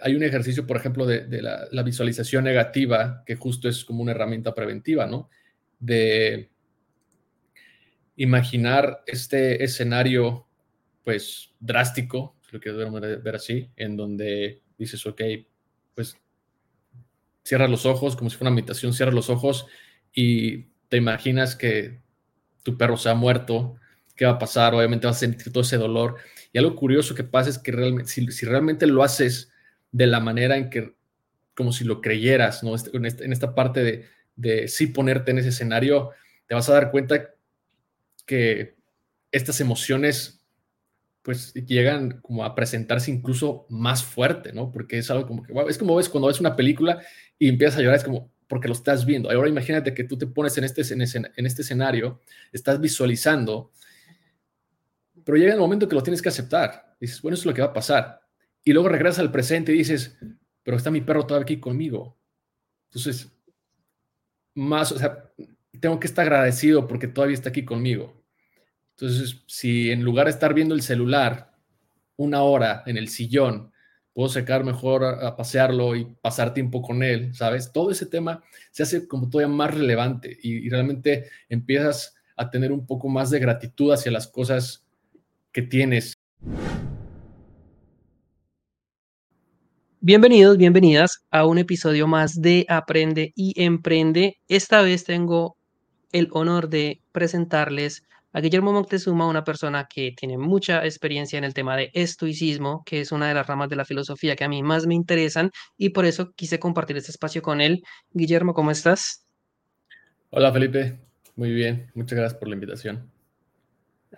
hay un ejercicio, por ejemplo, de, la, visualización negativa, que justo es como una herramienta preventiva, ¿no? De imaginar este escenario, pues, drástico, si lo quieres ver así, en donde dices, ok, pues, cierras los ojos, como si fuera una meditación, cierras los ojos y te imaginas que tu perro se ha muerto, qué va a pasar, obviamente vas a sentir todo ese dolor. Y algo curioso que pasa es que realmente, si, realmente lo haces de la manera en que, como si lo creyeras, ¿no? Este, este, en, esta, parte de, de sí ponerte en ese escenario, te vas a dar cuenta que estas emociones pues llegan como a presentarse incluso más fuerte, ¿no? Porque es algo como que, es como ves cuando ves una película y empiezas a llorar, es como porque lo estás viendo. Ahora imagínate que tú te pones en este, en, en este escenario, estás visualizando, pero llega el momento que lo tienes que aceptar. Dices, bueno, eso es lo que va a pasar. Y luego regresas al presente y dices, pero está mi perro todavía aquí conmigo. Entonces, más, o sea, tengo que estar agradecido porque todavía está aquí conmigo. Entonces, si en lugar de estar viendo el celular una hora en el sillón, puedo sacar mejor a, pasearlo y pasar tiempo con él, ¿sabes? Todo ese tema se hace como todavía más relevante y, realmente empiezas a tener un poco más de gratitud hacia las cosas que tienes. Bienvenidos, bienvenidas a un episodio más de Aprende y Emprende. Esta vez tengo el honor de presentarles a Guillermo Moctezuma, una persona que tiene mucha experiencia en el tema de estoicismo, que es una de las ramas de la filosofía que a mí más me interesan y por eso quise compartir este espacio con él. Guillermo, ¿cómo estás? Hola Felipe, muy bien, muchas gracias por la invitación.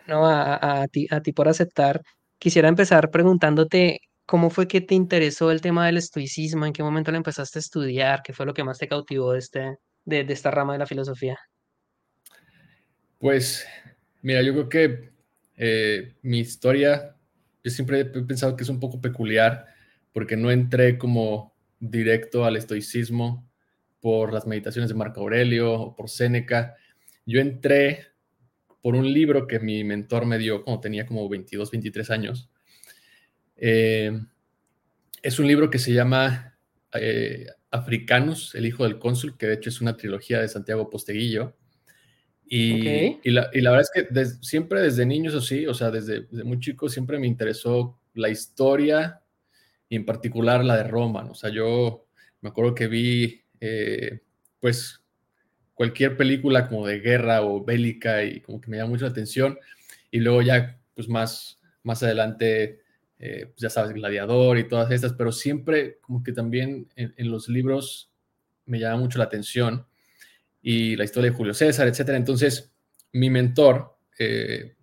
No, a, ti, a ti por aceptar. Quisiera empezar preguntándote cómo fue que te interesó el tema del estoicismo, en qué momento lo empezaste a estudiar, qué fue lo que más te cautivó de, este, de, esta rama de la filosofía. Pues Mira, yo creo que eh, mi historia, yo siempre he pensado que es un poco peculiar porque no entré como directo al estoicismo por las meditaciones de Marco Aurelio o por Séneca. Yo entré por un libro que mi mentor me dio cuando tenía como 22, 23 años. Eh, es un libro que se llama eh, Africanus, el hijo del cónsul, que de hecho es una trilogía de Santiago Posteguillo. Y, la, verdad es que siempre desde niños así, o sea, desde, muy chico siempre me interesó la historia y en particular la de Roma. O sea, yo me acuerdo que vi, eh, pues, cualquier película como de guerra o bélica y como que me llama mucho la atención. Y luego ya, pues, más, más adelante, eh, pues, ya sabes, Gladiador y todas estas, pero siempre como que también en, en los libros me llama mucho la atención y la historia de Julio César, etcétera. Entonces, mi mentor eh,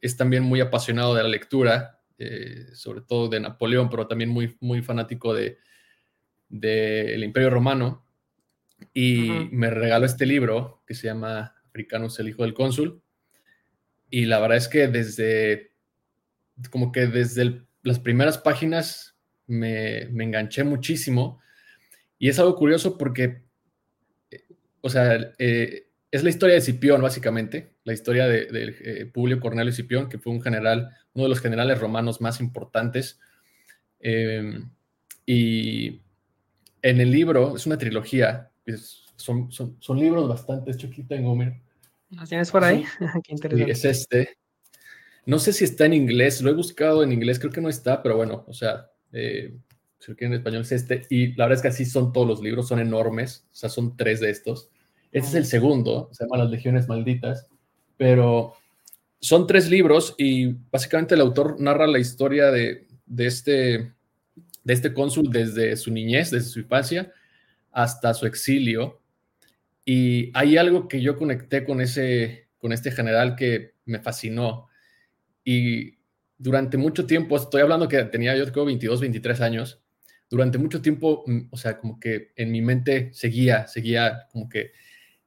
es también muy apasionado de la lectura, eh, sobre todo de Napoleón, pero también muy, muy fanático de del Imperio Romano. Y me regaló este libro que se llama Africanos, el hijo del cónsul. Y la verdad es que desde, como que desde las primeras páginas me, me enganché muchísimo. Y es algo curioso porque o sea, eh, es la historia de Cipión, básicamente, la historia de, eh, Publio Cornelio Cipión, que fue un general, uno de los generales romanos más importantes. Em, y en el libro, es una trilogía, son, son, libros bastante, hecho aquí tengo, mira. ¿Lo tienes por ahí? Qué interesante. es este. No sé si está en inglés, lo he buscado en inglés, creo que no está, pero bueno, o sea, eh, si lo en español es este, y la verdad es que así son todos los libros, son enormes, o sea, son tres de estos. Este es el segundo, se llama Las Legiones Malditas, pero son tres libros y básicamente el autor narra la historia de, este, de este cónsul desde su niñez, desde su infancia, hasta su exilio. Y hay algo que yo conecté con, ese, con este general que me fascinó. Y durante mucho tiempo, estoy hablando que tenía yo creo 22, 23 años, durante mucho tiempo, mm, o sea, como que en mi mente seguía, seguía como que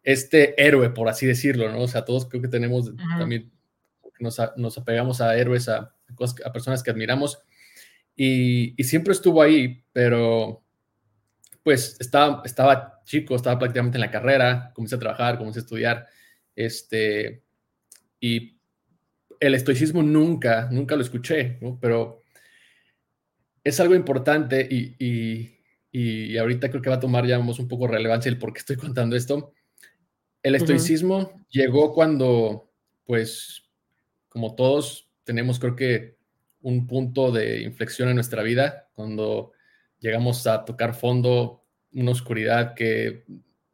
este héroe, por así decirlo, ¿no? O sea, todos creo que tenemos también, nos, nos, apegamos a héroes, a, a personas que admiramos, y, y, siempre estuvo ahí, pero pues estaba, estaba chico, estaba prácticamente en la carrera, comencé a trabajar, comencé a estudiar, este, y el estoicismo nunca, nunca lo escuché, ¿no? Pero es algo importante y, y, ahorita creo que va a tomar ya un poco relevancia el por qué estoy contando esto. El estoicismo llegó cuando, pues, como todos tenemos, creo que un punto de inflexión en nuestra vida, cuando llegamos a tocar fondo, una oscuridad que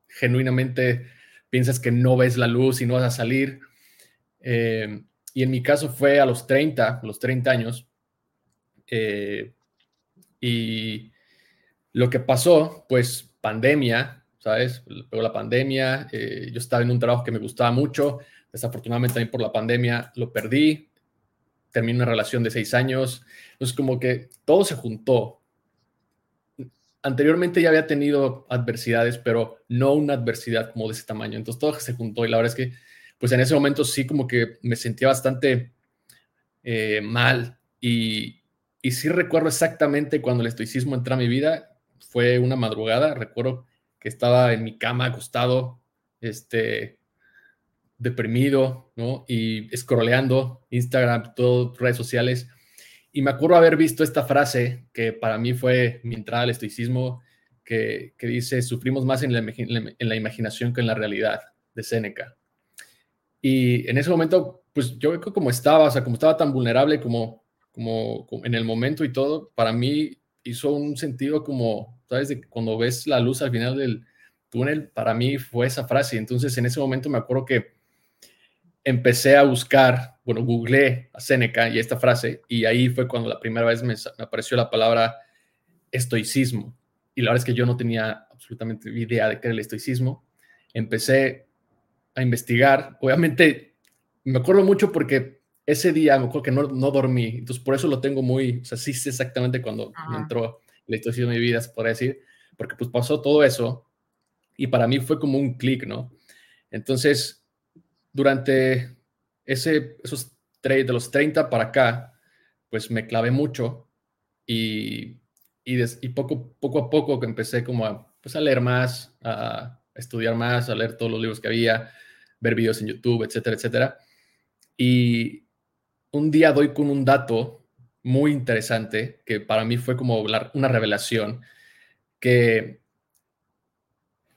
genuinamente piensas que no ves la luz y no vas a salir. Eh, y en mi caso fue a los 30, a los 30 años. Eh, y lo que pasó, pues pandemia, ¿sabes? Pegó la pandemia, eh, yo estaba en un trabajo que me gustaba mucho, desafortunadamente también por la pandemia lo perdí, terminé una relación de seis años, entonces como que todo se juntó. Anteriormente ya había tenido adversidades, pero no una adversidad como de ese tamaño, entonces todo se juntó y la verdad es que pues en ese momento sí como que me sentía bastante eh, mal y, y sí recuerdo exactamente cuando el estoicismo entró a mi vida, fue una madrugada, recuerdo que estaba en mi cama acostado, este, deprimido, ¿no? Y scrolleando Instagram, todo, redes sociales. Y me acuerdo haber visto esta frase que para mí fue mi entrada al estoicismo, que, que dice, sufrimos más en la, en la, imaginación que en la realidad, de Séneca. Y en ese momento, pues yo como estaba, o sea, como estaba tan vulnerable como, como, como en el momento y todo, para mí hizo un sentido como, ¿sabes? De cuando ves la luz al final del túnel, para mí fue esa frase. Entonces, en ese momento me acuerdo que empecé a buscar, bueno, googleé a Seneca y esta frase, y ahí fue cuando la primera vez me, apareció la palabra estoicismo. Y la verdad es que yo no tenía absolutamente idea de qué era el estoicismo. Empecé a investigar. Obviamente, me acuerdo mucho porque ese día me acuerdo que no, no dormí, entonces por eso lo tengo muy, o sea, sí sé exactamente cuando me entró la historia de mi vida, se podría decir, porque pues pasó todo eso y para mí fue como un clic, ¿no? Entonces, durante ese, esos de los 30 para acá, pues me clavé mucho y, y, y poco, poco a poco que empecé como a, pues a leer más, a estudiar más, a leer todos los libros que había, ver videos en YouTube, etcétera, etcétera. Y, un día doy con un dato muy interesante que para mí fue como una revelación, que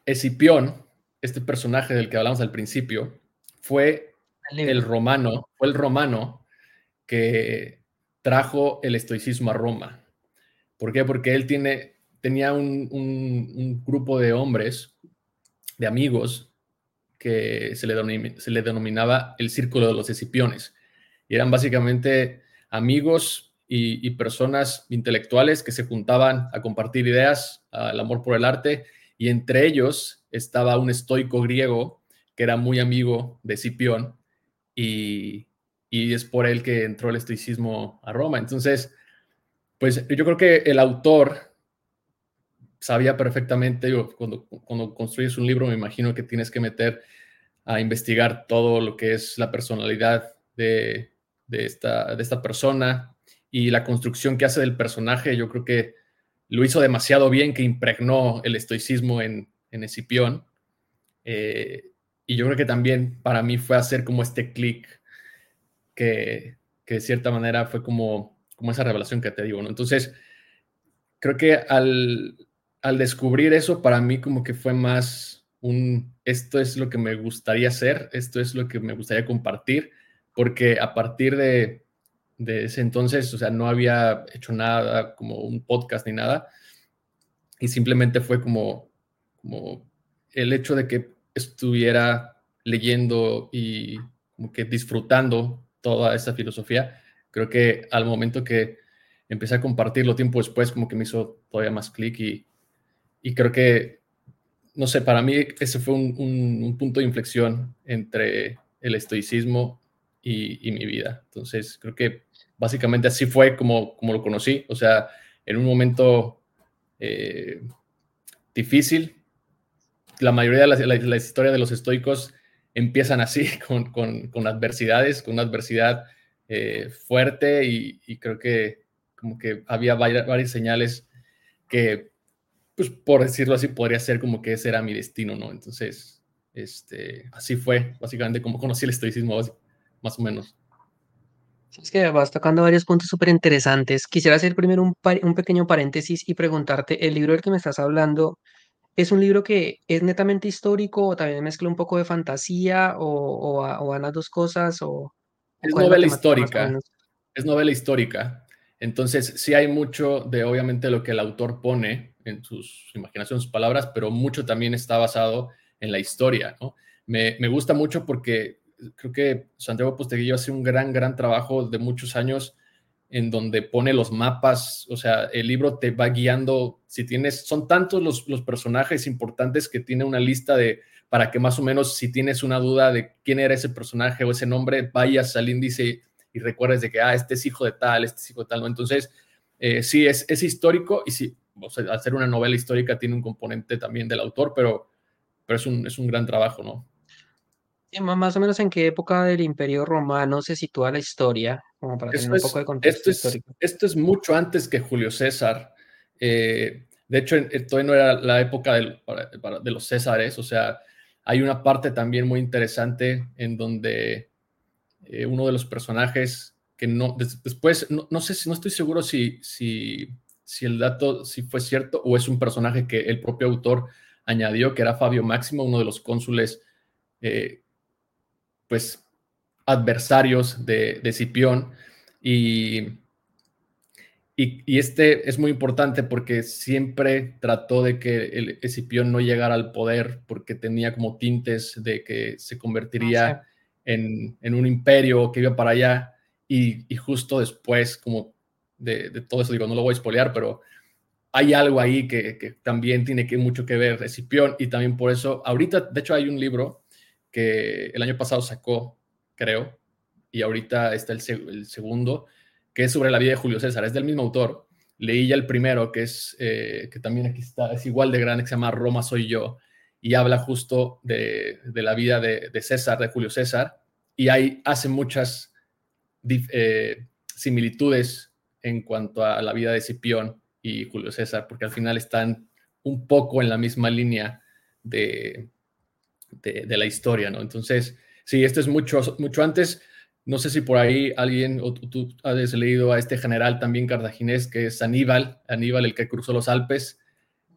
Escipión, este personaje del que hablamos al principio, fue el romano, fue el romano que trajo el estoicismo a Roma. ¿Por qué? Porque él tiene, tenía un, un grupo de hombres, de amigos, que se le, se le denominaba el círculo de los escipiones y eran básicamente amigos y, personas intelectuales que se juntaban a compartir ideas, al amor por el arte, y entre ellos estaba un estoico griego que era muy amigo de Cipión, y, es por él que entró el estoicismo a Roma. Entonces, pues yo creo que el autor sabía perfectamente, cuando, cuando construyes un libro me imagino que tienes que meter a investigar todo lo que es la personalidad de, de esta, de esta persona y la construcción que hace del personaje, yo creo que lo hizo demasiado bien, que impregnó el estoicismo en, en Escipión. Eh, y yo creo que también para mí fue hacer como este clic que, que, de cierta manera fue como, como esa revelación que te digo, ¿no? Entonces, creo que al, al descubrir eso, para mí como que fue más un, esto es lo que me gustaría hacer, esto es lo que me gustaría compartir porque a partir de, ese entonces, o sea, no había hecho nada como un podcast ni nada, y simplemente fue como, como el hecho de que estuviera leyendo y que disfrutando toda esa filosofía, creo que al momento que empecé a compartirlo tiempo después, como que me hizo todavía más clic y, y, creo que, no sé, para mí ese fue un, un punto de inflexión entre el estoicismo y, mi vida. Entonces, creo que básicamente así fue como, como lo conocí. O sea, en un momento eh, difícil, la mayoría de las, la, historia de los estoicos empiezan así, con, con, adversidades, con una adversidad eh, fuerte y, creo que como que había varias, varias, señales que, pues por decirlo así, podría ser como que ese era mi destino, ¿no? Entonces, este, así fue básicamente como conocí el estoicismo más o menos. Es que vas tocando varios puntos súper interesantes. Quisiera hacer primero un, un pequeño paréntesis y preguntarte, ¿el libro del que me estás hablando es un libro que es netamente histórico o también mezcla un poco de fantasía o, o, o van las dos cosas o, es novela histórica, es novela histórica. Entonces, sí hay mucho de obviamente lo que el autor pone en sus imaginaciones, sus palabras, pero mucho también está basado en la historia. Me, me gusta mucho porque creo que Santiago Posteguillo hace un gran, gran trabajo de muchos años en donde pone los mapas, o sea, el libro te va guiando, si tienes, son tantos los, los personajes importantes que tiene una lista de, para que más o menos si tienes una duda de quién era ese personaje o ese nombre, vayas al índice y recuerdes de que, ah, este es hijo de tal, este es hijo de tal, ¿no? Entonces, eh, sí, es, es, histórico y sí, o sea, hacer una novela histórica tiene un componente también del autor, pero, pero es, un, es un gran trabajo, ¿no? más o menos en qué época del Imperio Romano se sitúa la historia, como para tener esto un poco es, de contexto esto es, histórico. Esto es mucho antes que Julio César. Eh, de hecho, todavía no era la época del, para, para, de los Césares, o sea, hay una parte también muy interesante en donde eh, uno de los personajes que no, des, después, no, no, sé si, no estoy seguro si, si, si el dato si fue cierto o es un personaje que el propio autor añadió, que era Fabio Máximo, uno de los cónsules eh, pues adversarios de, de Cipión y, y, este es muy importante porque siempre trató de que el Escipión no llegara al poder porque tenía como tintes de que se convertiría sí. En, en, un imperio que iba para allá y, y justo después como de, de, todo eso, digo, no lo voy a espolear, pero hay algo ahí que, que también tiene que, mucho que ver Escipión y también por eso, ahorita, de hecho hay un libro que el año pasado sacó, creo, y ahorita está el, el, segundo, que es sobre la vida de Julio César, es del mismo autor. Leí ya el primero, que es, eh, que también aquí está, es igual de grande, que se llama Roma soy yo, y habla justo de, de la vida de, de, César, de Julio César, y ahí hace muchas eh, similitudes en cuanto a la vida de Cipión y Julio César, porque al final están un poco en la misma línea de, de, de, la historia, ¿no? Entonces, sí, esto es mucho, mucho antes. No sé si por ahí alguien o tú has leído a este general también cartaginés que es Aníbal, Aníbal el que cruzó los Alpes.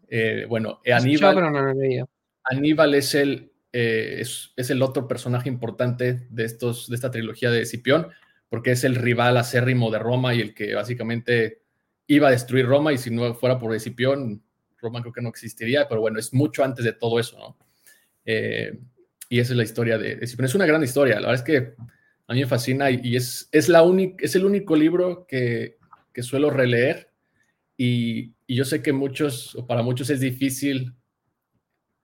Eh, bueno, Aníbal, Aníbal es el, eh, es, es, el otro personaje importante de, estos, de esta trilogía de Cipión, porque es el rival acérrimo de Roma y el que básicamente iba a destruir Roma y si no fuera por Escipión, Roma creo que no existiría, pero bueno, es mucho antes de todo eso. Eh, y esa es la historia de, de Es una gran historia. La verdad es que a mí me fascina y, y es, es, la es el único libro que, que suelo releer. Y, y, yo sé que muchos, o para muchos es difícil,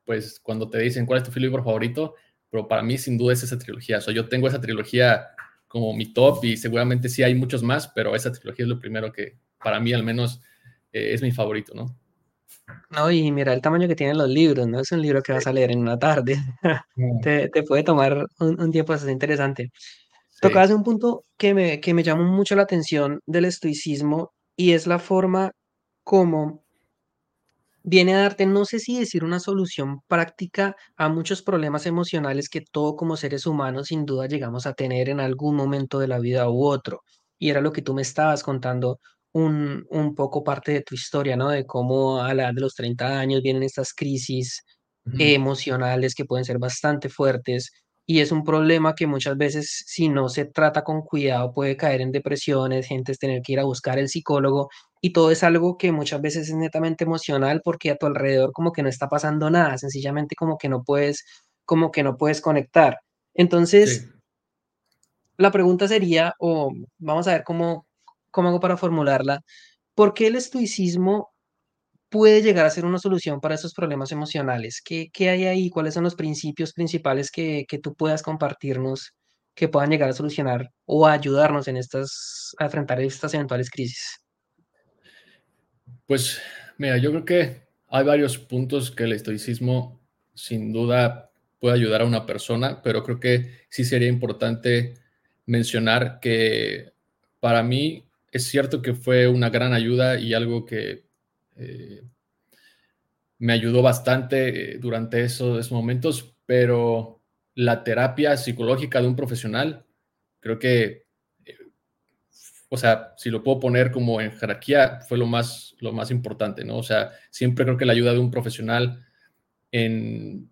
pues cuando te dicen cuál es tu libro favorito, pero para mí sin duda es esa trilogía. O sea, yo tengo esa trilogía como mi top y seguramente sí hay muchos más, pero esa trilogía es lo primero que para mí al menos eh, es mi favorito, ¿no? No, y mira el tamaño que tienen los libros, no es un libro que vas a leer en una tarde. Mm. te, te, puede tomar un, un tiempo bastante interesante. Sí. Tocabas un punto que me, que me llamó mucho la atención del estoicismo y es la forma como viene a darte, no sé si decir una solución práctica a muchos problemas emocionales que todo como seres humanos sin duda llegamos a tener en algún momento de la vida u otro. Y era lo que tú me estabas contando un, un poco parte de tu historia, ¿no? De cómo a la edad de los 30 años vienen estas crisis Uh -huh. emocionales que pueden ser bastante fuertes y es un problema que muchas veces si no se trata con cuidado puede caer en depresiones, gente es tener que ir a buscar el psicólogo y todo es algo que muchas veces es netamente emocional porque a tu alrededor como que no está pasando nada, sencillamente como que no puedes como que no puedes conectar. Entonces, Sí. la pregunta sería, o vamos a ver cómo, cómo hago para formularla, ¿por qué el estoicismo puede llegar a ser una solución para esos problemas emocionales? ¿Qué, qué hay ahí? ¿Cuáles son los principios principales que, que, tú puedas compartirnos que puedan llegar a solucionar o a ayudarnos en estas, a enfrentar estas eventuales crisis? Pues mira, yo creo que hay varios puntos que el estoicismo sin duda puede ayudar a una persona, pero creo que sí sería importante mencionar que para mí es cierto que fue una gran ayuda y algo que eh, me ayudó bastante eh, durante esos, momentos, pero la terapia psicológica de un profesional creo que o sea, si lo puedo poner como en jerarquía, fue lo más, lo más importante, ¿no? O sea, siempre creo que la ayuda de un profesional en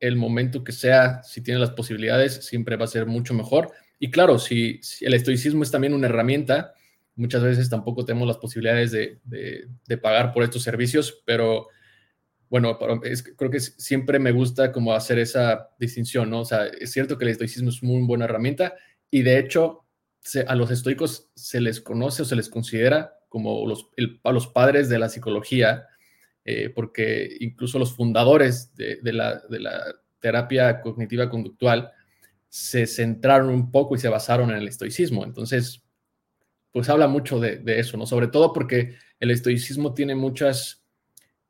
el momento que sea, si tiene las posibilidades, siempre va a ser mucho mejor. Y claro, si, el estoicismo es también una herramienta, muchas veces tampoco tenemos las posibilidades de, de, pagar por estos servicios, pero bueno, creo que siempre me gusta como hacer esa distinción, ¿no? O sea, es cierto que el estoicismo es muy buena herramienta y de hecho a los estoicos se les conoce o se les considera como los, a los padres de la psicología, eh, porque incluso los fundadores de, la, terapia cognitiva conductual se centraron un poco y se basaron en el estoicismo. Entonces, pues habla mucho de, eso, ¿no? Sobre todo porque el estoicismo tiene muchas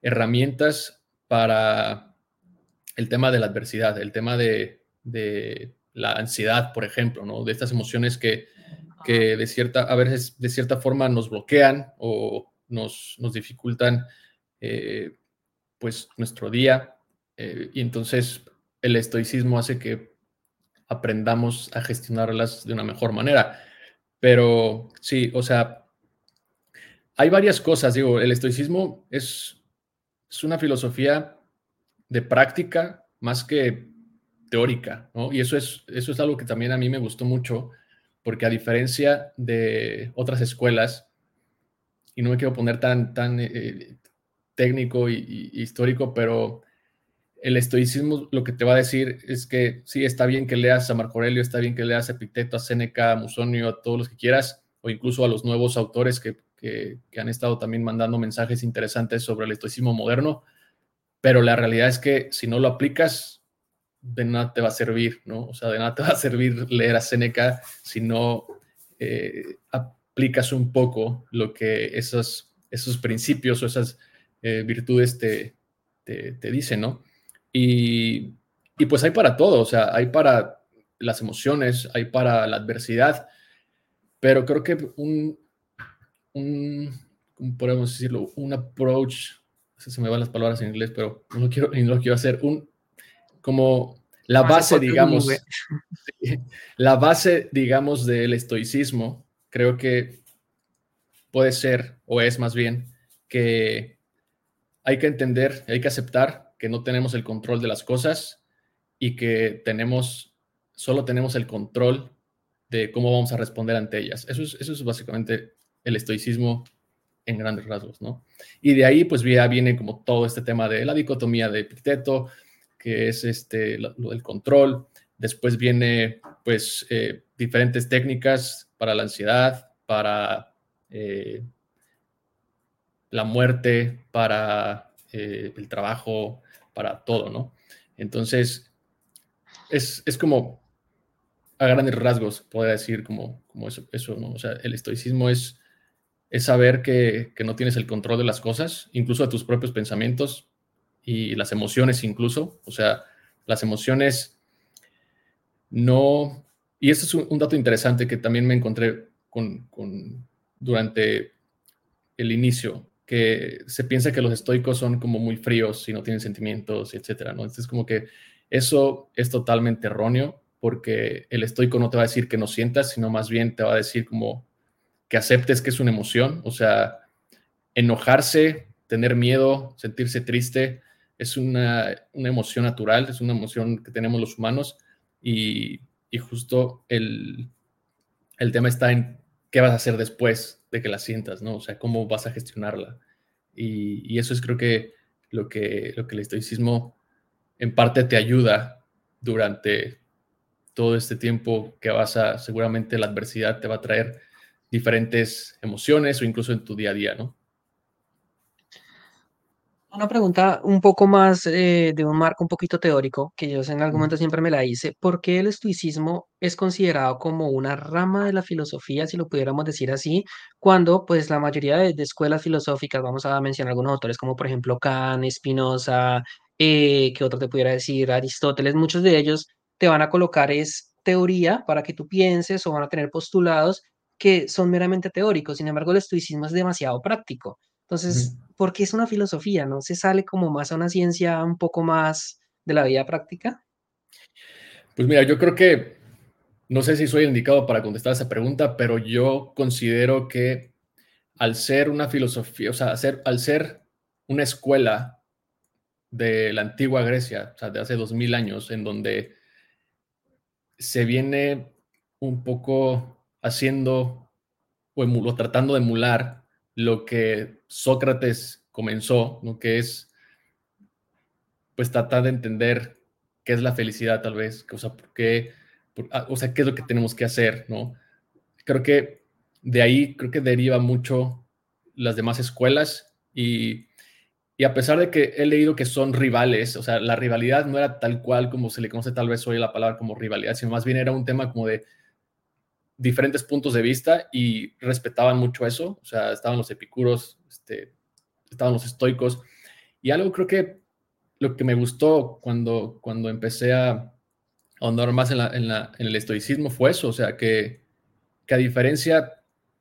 herramientas para el tema de la adversidad, el tema de, de la ansiedad, por ejemplo, ¿no? De estas emociones que que de cierta, a veces de cierta forma nos bloquean o nos, nos dificultan eh, pues nuestro día. Eh, y entonces el estoicismo hace que aprendamos a gestionarlas de una mejor manera. Pero sí, o sea, hay varias cosas. Digo, el estoicismo es, es una filosofía de práctica más que teórica, ¿no? Y eso es, eso es algo que también a mí me gustó mucho porque a diferencia de otras escuelas, y no me quiero poner tan, tan eh, técnico y, histórico, pero el estoicismo lo que te va a decir es que sí, está bien que leas a Marco Aurelio, está bien que leas a Epicteto, a Séneca, a Musonio, a todos los que quieras, o incluso a los nuevos autores que, que han estado también mandando mensajes interesantes sobre el estoicismo moderno, pero la realidad es que si no lo aplicas, de nada te va a servir, ¿no? O sea, de nada te va a servir leer a Seneca si no eh, aplicas un poco lo que esos, esos principios o esas eh, virtudes te, te, dicen, ¿no? Y, pues hay para todo, o sea, hay para las emociones, hay para la adversidad, pero creo que un, un ¿cómo podemos decirlo? Un approach, se me van las palabras en inglés, pero no lo quiero, no lo quiero hacer, un como la base, digamos, la base, digamos, del estoicismo, creo que puede ser, o es más bien, que hay que entender, hay que aceptar que no tenemos el control de las cosas y que tenemos, solo tenemos el control de cómo vamos a responder ante ellas. Eso es, eso es básicamente el estoicismo en grandes rasgos, ¿no? Y de ahí, pues ya viene como todo este tema de la dicotomía de Epicteto, que es este, lo, del control. Después viene, pues, eh, diferentes técnicas para la ansiedad, para eh, la muerte, para eh, el trabajo, para todo, ¿no? Entonces, es, como a grandes rasgos, podría decir como, como eso, eso, el estoicismo es, es saber que, que, no tienes el control de las cosas, incluso de tus propios pensamientos, y las emociones incluso. O sea, las emociones no... Y eso es un, dato interesante que también me encontré con, durante el inicio, que se piensa que los estoicos son como muy fríos y no tienen sentimientos, etcétera, ¿no? Entonces, como que eso es totalmente erróneo porque el estoico no te va a decir que no sientas, sino más bien te va a decir como que aceptes que es una emoción, o sea, enojarse, tener miedo, sentirse triste, es una, emoción natural, es una emoción que tenemos los humanos y, justo el, tema está en qué vas a hacer después de que la sientas, ¿no? O sea, cómo vas a gestionarla. Y, eso es creo que lo, que lo que el estoicismo en parte te ayuda durante todo este tiempo que vas a, seguramente la adversidad te va a traer diferentes emociones o incluso en tu día a día, ¿no? Una pregunta un poco más eh, de un marco un poquito teórico, que yo en algún momento siempre me la hice. ¿Por qué el estoicismo es considerado como una rama de la filosofía, si lo pudiéramos decir así, cuando pues la mayoría de, escuelas filosóficas, vamos a mencionar algunos autores como por ejemplo Kant, Spinoza, eh, que otro te pudiera decir, Aristóteles, muchos de ellos te van a colocar es teoría para que tú pienses o van a tener postulados que son meramente teóricos. Sin embargo, el estoicismo es demasiado práctico. Entonces, porque es una filosofía, ¿no? Se sale como más a una ciencia un poco más de la vida práctica. Pues mira, yo creo que no sé si soy indicado para contestar esa pregunta, pero yo considero que al ser una filosofía, o sea, al ser una escuela de la antigua Grecia, o sea, de hace dos mil años, en donde se viene un poco haciendo o, tratando de emular lo que Sócrates comenzó, lo que es pues tratar de entender qué es la felicidad tal vez, o sea, por qué, ah, o sea, qué es lo que tenemos que hacer, ¿no? Creo que de ahí, creo que deriva mucho las demás escuelas y, y a pesar de que he leído que son rivales, o sea, la rivalidad no era tal cual como se le conoce tal vez hoy la palabra como rivalidad, sino más bien era un tema como de diferentes puntos de vista y respetaban mucho eso, o sea, estaban los epicuros, este, estaban los estoicos, y algo creo que lo que me gustó cuando, cuando empecé a ahondar más en, la, en, la, en el estoicismo fue eso, o sea, que, que, a diferencia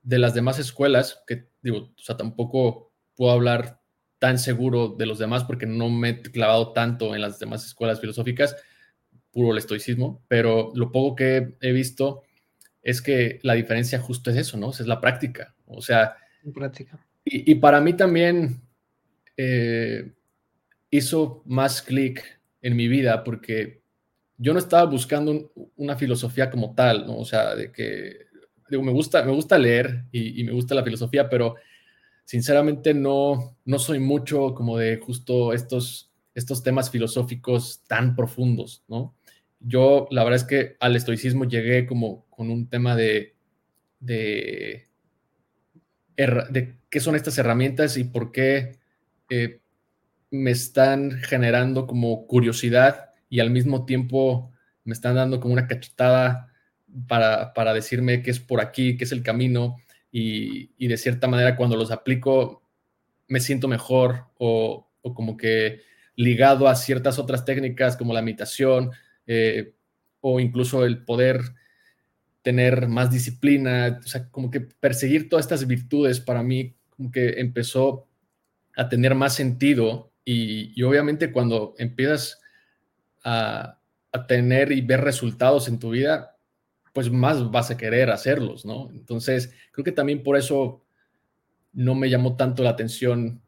de las demás escuelas, que digo, o sea, tampoco puedo hablar tan seguro de los demás porque no me he clavado tanto en las demás escuelas filosóficas, puro el estoicismo, pero lo poco que he visto es que la diferencia justo es eso, ¿no? es la práctica, o sea... Práctica. Y, y para mí también... Eh, hizo más clic en mi vida porque yo no estaba buscando una filosofía como tal, ¿no? O sea, de que, digo, me gusta, me gusta leer y, me gusta la filosofía, pero sinceramente no, no soy mucho como de justo estos, estos temas filosóficos tan profundos, ¿no? Yo, la verdad es que al estoicismo llegué como con un tema de, de, qué son estas herramientas y por qué eh, me están generando como curiosidad y al mismo tiempo me están dando como una cachetada para, para decirme que es por aquí, que es el camino y, y, de cierta manera cuando los aplico me siento mejor o, o, como que ligado a ciertas otras técnicas como la meditación eh, o incluso el poder tener más disciplina, o sea, como que perseguir todas estas virtudes para mí como que empezó a tener más sentido y, obviamente cuando empiezas a, tener y ver resultados en tu vida, pues más vas a querer hacerlos, ¿no? Entonces, creo que también por eso no me llamó tanto la atención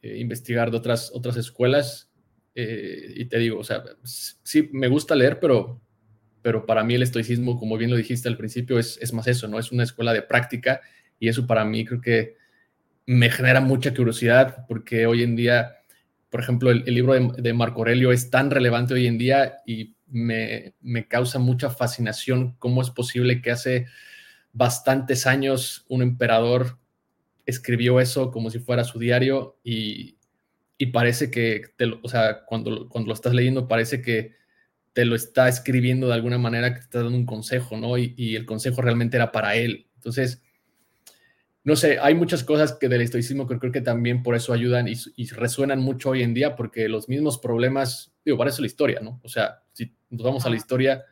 eh, investigar de otras, otras escuelas. Eh, y te digo, o sea, sí, me gusta leer, pero, pero para mí el estoicismo, como bien lo dijiste al principio, es, es más eso, ¿no? Es una escuela de práctica y eso para mí creo que me genera mucha curiosidad porque hoy en día por ejemplo, el, libro de, Marco Aurelio es tan relevante hoy en día y me, causa mucha fascinación cómo es posible que hace bastantes años un emperador escribió eso como si fuera su diario y, parece que, o sea, cuando, cuando lo estás leyendo parece que te lo está escribiendo de alguna manera que te está dando un consejo, ¿no? Y, y el consejo realmente era para él. Entonces, no sé, hay muchas cosas que del estoicismo que creo que también por eso ayudan y, resuenan mucho hoy en día, porque los mismos problemas, digo, para eso la historia, ¿no? O sea, si nos vamos a la historia,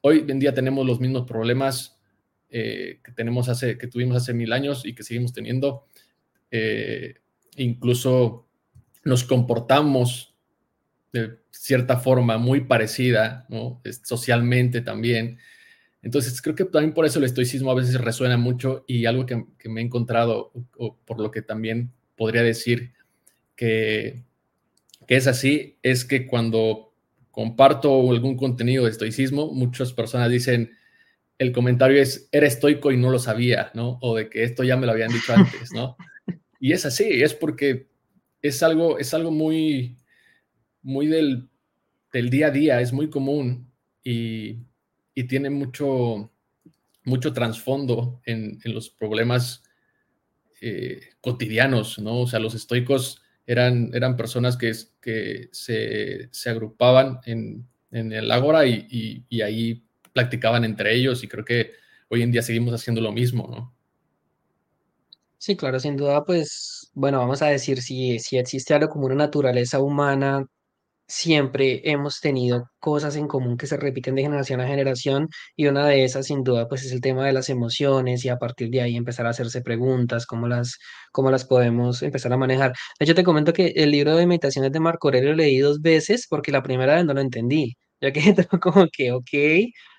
hoy en día tenemos los mismos problemas eh, que tenemos hace, que tuvimos hace mil años y que seguimos teniendo. Eh, incluso nos comportamos de cierta forma muy parecida, ¿no? Socialmente también. Entonces, creo que también por eso el estoicismo a veces resuena mucho y algo que, me he encontrado, o, por lo que también podría decir que, que es así, es que cuando comparto algún contenido de estoicismo, muchas personas dicen, el comentario es, era estoico y no lo sabía, ¿no? O de que esto ya me lo habían dicho antes, ¿no? Y es así, es porque es algo, es algo muy, muy del, del día a día, es muy común y y tiene mucho, mucho trasfondo en, los problemas eh, cotidianos, ¿no? O sea, los estoicos eran, eran personas que, que se, agrupaban en, el ágora y, ahí practicaban entre ellos y creo que hoy en día seguimos haciendo lo mismo, ¿no? Sí, claro, sin duda, pues, bueno, vamos a decir, si, si existe algo como una naturaleza humana siempre hemos tenido cosas en común que se repiten de generación a generación y una de esas sin duda pues es el tema de las emociones y a partir de ahí empezar a hacerse preguntas, cómo las, cómo las podemos empezar a manejar. De hecho te comento que el libro de meditaciones de Marco Aurelio leí dos veces porque la primera vez no lo entendí, ya que como que ok,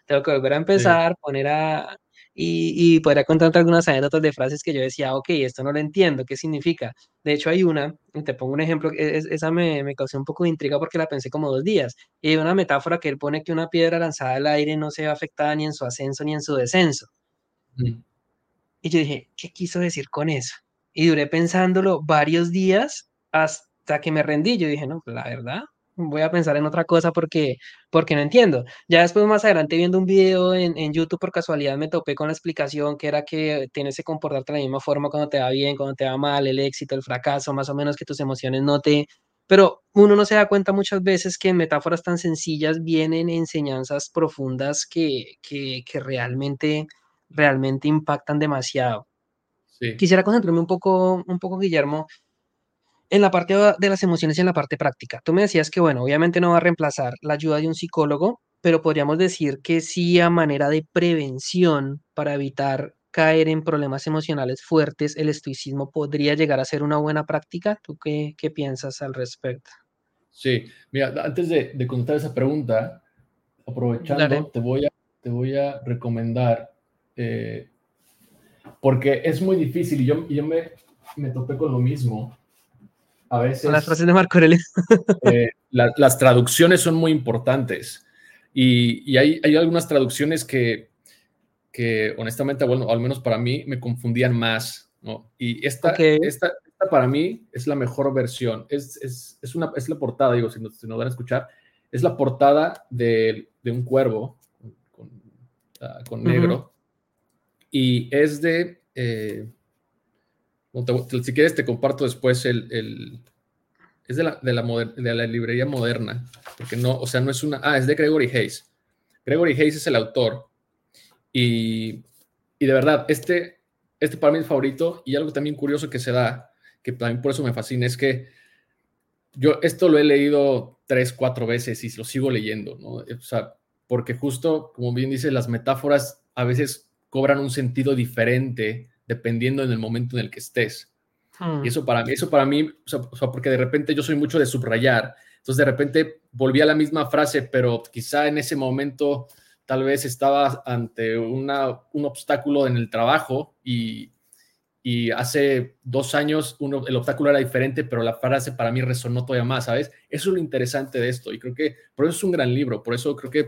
tengo que volver a empezar, poner a... Y, y podría contarte algunas anécdotas de frases que yo decía, ok, esto no lo entiendo, ¿qué significa? De hecho, hay una, te pongo un ejemplo, e, esa me, me causó un poco de intriga porque la pensé como dos días. Y hay una metáfora que él pone que una piedra lanzada al aire no se ve afectada ni en su ascenso ni en su descenso. Mm. Y yo dije, ¿qué quiso decir con eso? Y duré pensándolo varios días hasta que me rendí. Yo dije, no, pues, la verdad, voy a pensar en otra cosa porque, porque no entiendo. Ya después, más adelante, viendo un video en, en, YouTube, por casualidad me topé con la explicación que era que tienes que comportarte de la misma forma cuando te va bien, cuando te va mal, el éxito, el fracaso, más o menos que tus emociones no te... Pero uno no se da cuenta muchas veces que en metáforas tan sencillas vienen enseñanzas profundas que, que, que realmente, realmente impactan demasiado. Quisiera concentrarme un poco, un poco, Guillermo, en la parte de las emociones y en la parte práctica. Tú me decías que, bueno, obviamente no va a reemplazar la ayuda de un psicólogo, pero podríamos decir que sí a manera de prevención para evitar caer en problemas emocionales fuertes, el estoicismo podría llegar a ser una buena práctica. ¿Tú qué, qué piensas al respecto? Sí, mira, antes de, de contestar esa pregunta, aprovechando, te voy, a, te voy a recomendar eh, porque es muy difícil y yo, yo me, me topé con lo mismo. A veces... Las frases de Marco Aurelio. Eh, las traducciones son muy importantes y, y hay, hay, algunas traducciones que, que honestamente, bueno, al menos para mí, me confundían más, ¿no? Y esta, esta, esta, para mí es la mejor versión. Es, es, es, una, es la portada, digo, si nos, si nos van a escuchar, es la portada de, de un cuervo con, con, uh, negro y es de, eh, si quieres te comparto después el, el es de la, de, la librería moderna, porque no, o sea, no es una, ah, es de Gregory Hayes. Gregory Hayes es el autor y, y de verdad, este, este para mí es favorito y algo también curioso que se da, que también por eso me fascina, es que yo esto lo he leído tres, cuatro veces y lo sigo leyendo, ¿no? O sea, porque justo, como bien dice, las metáforas a veces cobran un sentido diferente dependiendo en el momento en el que estés. Y hmm. eso para mí, eso para mí, o sea, porque de repente yo soy mucho de subrayar, entonces de repente volví a la misma frase, pero quizá en ese momento tal vez estaba ante una, un obstáculo en el trabajo y, y hace dos años uno, el obstáculo era diferente, pero la frase para mí resonó todavía más, ¿sabes? Eso es lo interesante de esto y creo que por eso es un gran libro, por eso creo que,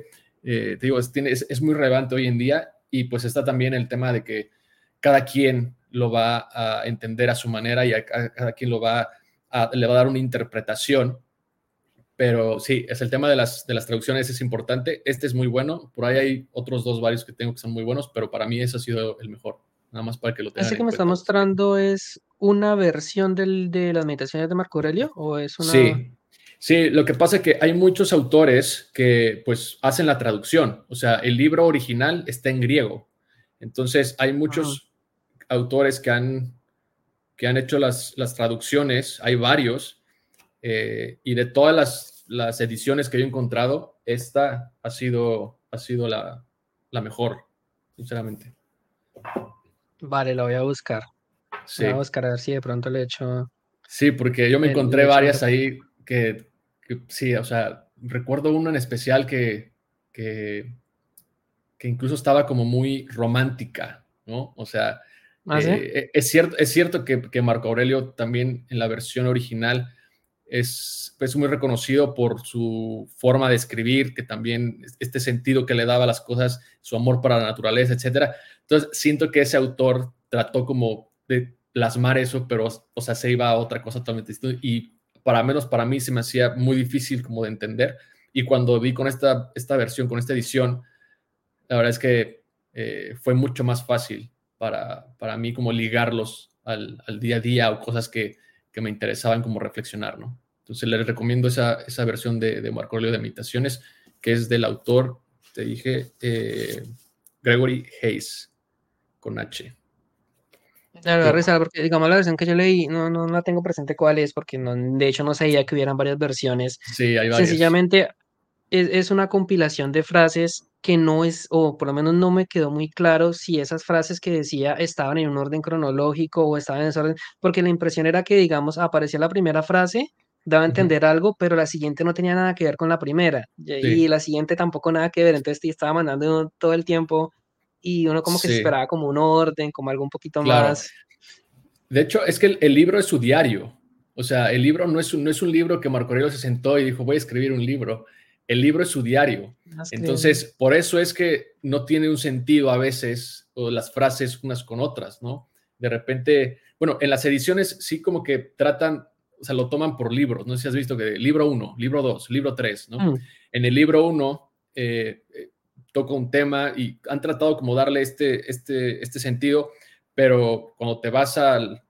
eh, te digo, es, tiene, es, es, muy relevante hoy en día y pues está también el tema de que cada quien lo va a entender a su manera y a, cada quien lo va a, le va a dar una interpretación. Pero sí, es el tema de las, de las traducciones es importante. Este es muy bueno. Por ahí hay otros dos varios que tengo que son muy buenos, pero para mí ese ha sido el mejor. Nada más para que lo tengan. ¿Ese que me está mostrando es una versión del, de las meditaciones de Marco Aurelio o es una...? Sí, Sí, lo que pasa es que hay muchos autores que pues hacen la traducción, o sea, el libro original está en griego, entonces hay muchos autores que han, que han hecho las, las traducciones, hay varios, eh, y de todas las, las, ediciones que yo he encontrado, esta ha sido, ha sido la, la mejor, sinceramente. Vale, la voy a buscar. Sí. Voy a buscar a ver si de pronto le he hecho. Sí, porque yo me encontré varias ahí que sí, o sea, recuerdo uno en especial que, que, incluso estaba como muy romántica, ¿no? O sea, ¿Ah, eh, es, cierto, es cierto que, Marco Aurelio también en la versión original es, es, muy reconocido por su forma de escribir, que también este sentido que le daba a las cosas, su amor para la naturaleza, etcétera. Entonces, siento que ese autor trató como de plasmar eso, pero, o sea, se iba a otra cosa totalmente distinta y para menos para mí se me hacía muy difícil como de entender. Y cuando vi con esta, esta versión, con esta edición, la verdad es que eh, fue mucho más fácil para, para mí como ligarlos al, al, día a día o cosas que, que, me interesaban como reflexionar, ¿no? Entonces les recomiendo esa, esa versión de, de Marco Aurelio de Meditaciones, que es del autor, te dije, eh, Gregory Hayes, con H. Claro, risa, porque digamos la versión que yo leí, no, no la tengo presente cuál es, porque no, de hecho no sabía que hubieran varias versiones. Sí, hay varias. Sencillamente es, es, una compilación de frases que no es, o por lo menos no me quedó muy claro si esas frases que decía estaban en un orden cronológico o estaban en ese orden, porque la impresión era que, digamos, aparecía la primera frase daba a entender algo, pero la siguiente no tenía nada que ver con la primera, y la siguiente tampoco nada que ver, entonces te estaba mandando todo el tiempo y uno como que se esperaba como un orden, como algo un poquito más. De hecho, es que el, libro es su diario. O sea, el libro no es, un, no es un libro que Marco Aurelio se sentó y dijo, voy a escribir un libro. El libro es su diario. Entonces, por eso es que no tiene un sentido a veces o las frases unas con otras, ¿no? De repente, bueno, en las ediciones sí como que tratan, o sea, lo toman por libros. No sé si has visto que libro 1, libro 2, libro 3, ¿no? Mm. En el libro 1 eh, eh, toca un tema y han tratado como darle este, este, este sentido, pero cuando te vas al,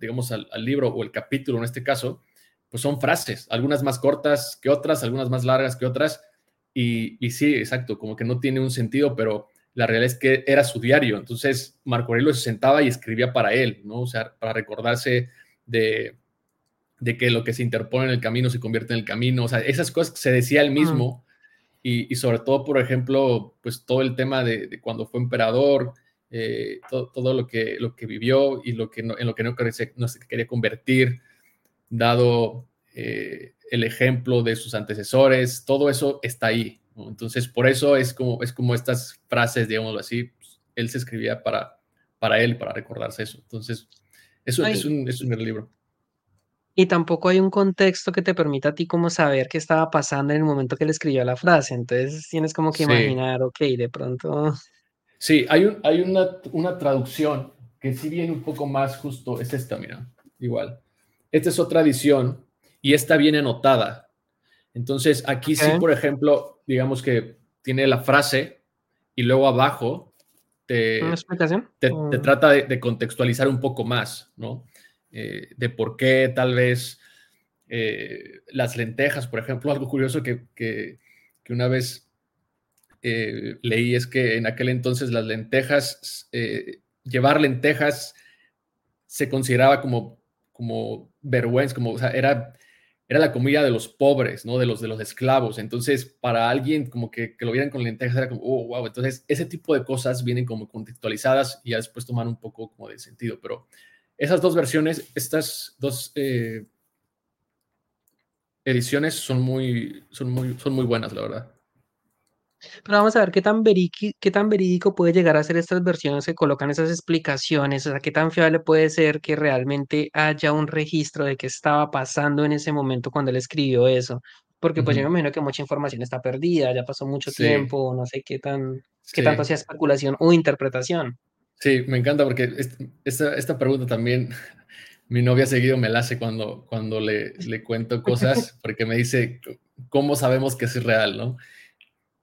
digamos, al, libro o el capítulo en este caso, pues son frases, algunas más cortas que otras, algunas más largas que otras, y, y, sí, exacto, como que no tiene un sentido, pero la realidad es que era su diario, entonces Marco Aurelio se sentaba y escribía para él, ¿no? O sea, para recordarse de, de que lo que se interpone en el camino se convierte en el camino, o sea, esas cosas que se decía él mismo, y, sobre todo, por ejemplo, pues todo el tema de, cuando fue emperador, eh, todo, lo, que, lo que vivió y lo que en lo que no, no se quería convertir, dado eh, el ejemplo de sus antecesores, todo eso está ahí. Entonces, por eso es como, es como estas frases, digámoslo así, pues, él se escribía para, para él, para recordarse eso. Entonces, eso es un, es un libro. Y tampoco hay un contexto que te permita a ti como saber qué estaba pasando en el momento que le escribió la frase. Entonces tienes como que imaginar, ok, de pronto. Sí, hay, un, hay una, una traducción que sí viene un poco más justo, es esta, mira, igual. Esta es otra edición y esta viene anotada. Entonces aquí sí, por ejemplo, digamos que tiene la frase y luego abajo te, te, trata de, de, contextualizar un poco más, ¿no? Eh, de por qué tal vez eh, las lentejas, por ejemplo, algo curioso que, que, una vez eh, leí es que en aquel entonces las lentejas, llevar lentejas se consideraba como, como vergüenza, como, era, era la comida de los pobres, ¿no? De los, de los esclavos. Entonces, para alguien como que, lo vieran con lentejas era como, oh, wow. Entonces, ese tipo de cosas vienen como contextualizadas y ya después toman un poco como de sentido, pero esas dos versiones, estas dos eh, ediciones son muy, son, muy, son muy buenas, la verdad. Pero vamos a ver qué tan, qué tan verídico puede llegar a ser estas versiones que colocan esas explicaciones, o sea, qué tan fiable puede ser que realmente haya un registro de qué estaba pasando en ese momento cuando él escribió eso. Porque pues yo me imagino que mucha información está perdida, ya pasó mucho tiempo, no sé qué tan, qué tanto sea especulación o interpretación. Sí, me encanta porque esta, esta pregunta también mi novia seguido me la hace cuando, cuando le, le, cuento cosas, porque me dice, ¿cómo sabemos que es real? ¿no?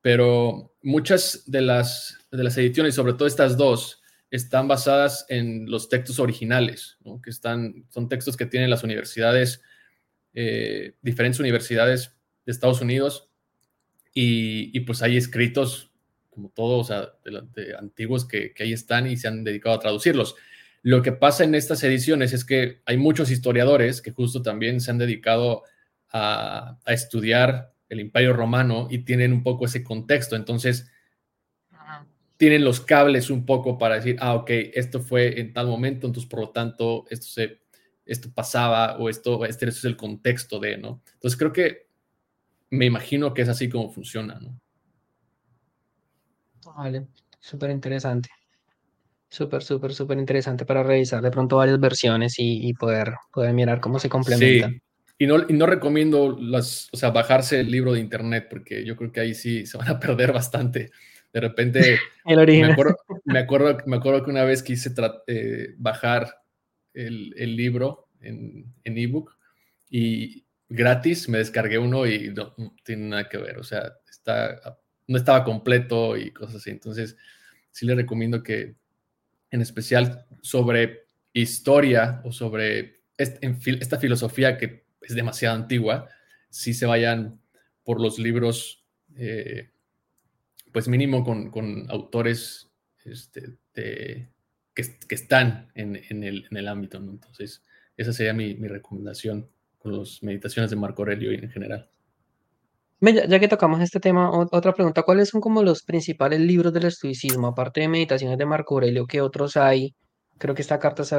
Pero muchas de las, de las ediciones, sobre todo estas dos, están basadas en los textos originales, que están, son textos que tienen las universidades, eh, diferentes universidades de Estados Unidos, y, y pues hay escritos como todos, o sea, de, antiguos que, ahí están y se han dedicado a traducirlos. Lo que pasa en estas ediciones es que hay muchos historiadores que justo también se han dedicado a, estudiar el Imperio Romano y tienen un poco ese contexto. Entonces, tienen los cables un poco para decir, ah, ok, esto fue en tal momento, entonces por lo tanto, esto, se, esto pasaba o esto, este, este es el contexto de, ¿no? Entonces creo que me imagino que es así como funciona, ¿no? Vale, súper interesante. Súper, súper, súper interesante para revisar de pronto varias versiones y, poder, poder mirar cómo se complementan. Sí. Y no, y no recomiendo las, o sea, bajarse el libro de internet porque yo creo que ahí sí se van a perder bastante. De repente, el original. Me, acuerdo, me, acuerdo, me acuerdo que una vez quise eh, bajar el, el, libro en ebook y gratis me descargué uno y no, no tiene nada que ver. O sea, está no estaba completo y cosas así. Entonces, sí le recomiendo que, en especial sobre historia o sobre esta filosofía que es demasiado antigua, sí se vayan por los libros, eh, pues mínimo con, autores este, que, están en, el, ámbito. Entonces, esa sería mi, mi recomendación con las meditaciones de Marco Aurelio y en general. Ya, que tocamos este tema, otra pregunta, ¿cuáles son como los principales libros del estoicismo? Aparte de Meditaciones de Marco Aurelio, ¿qué otros hay creo que esta carta es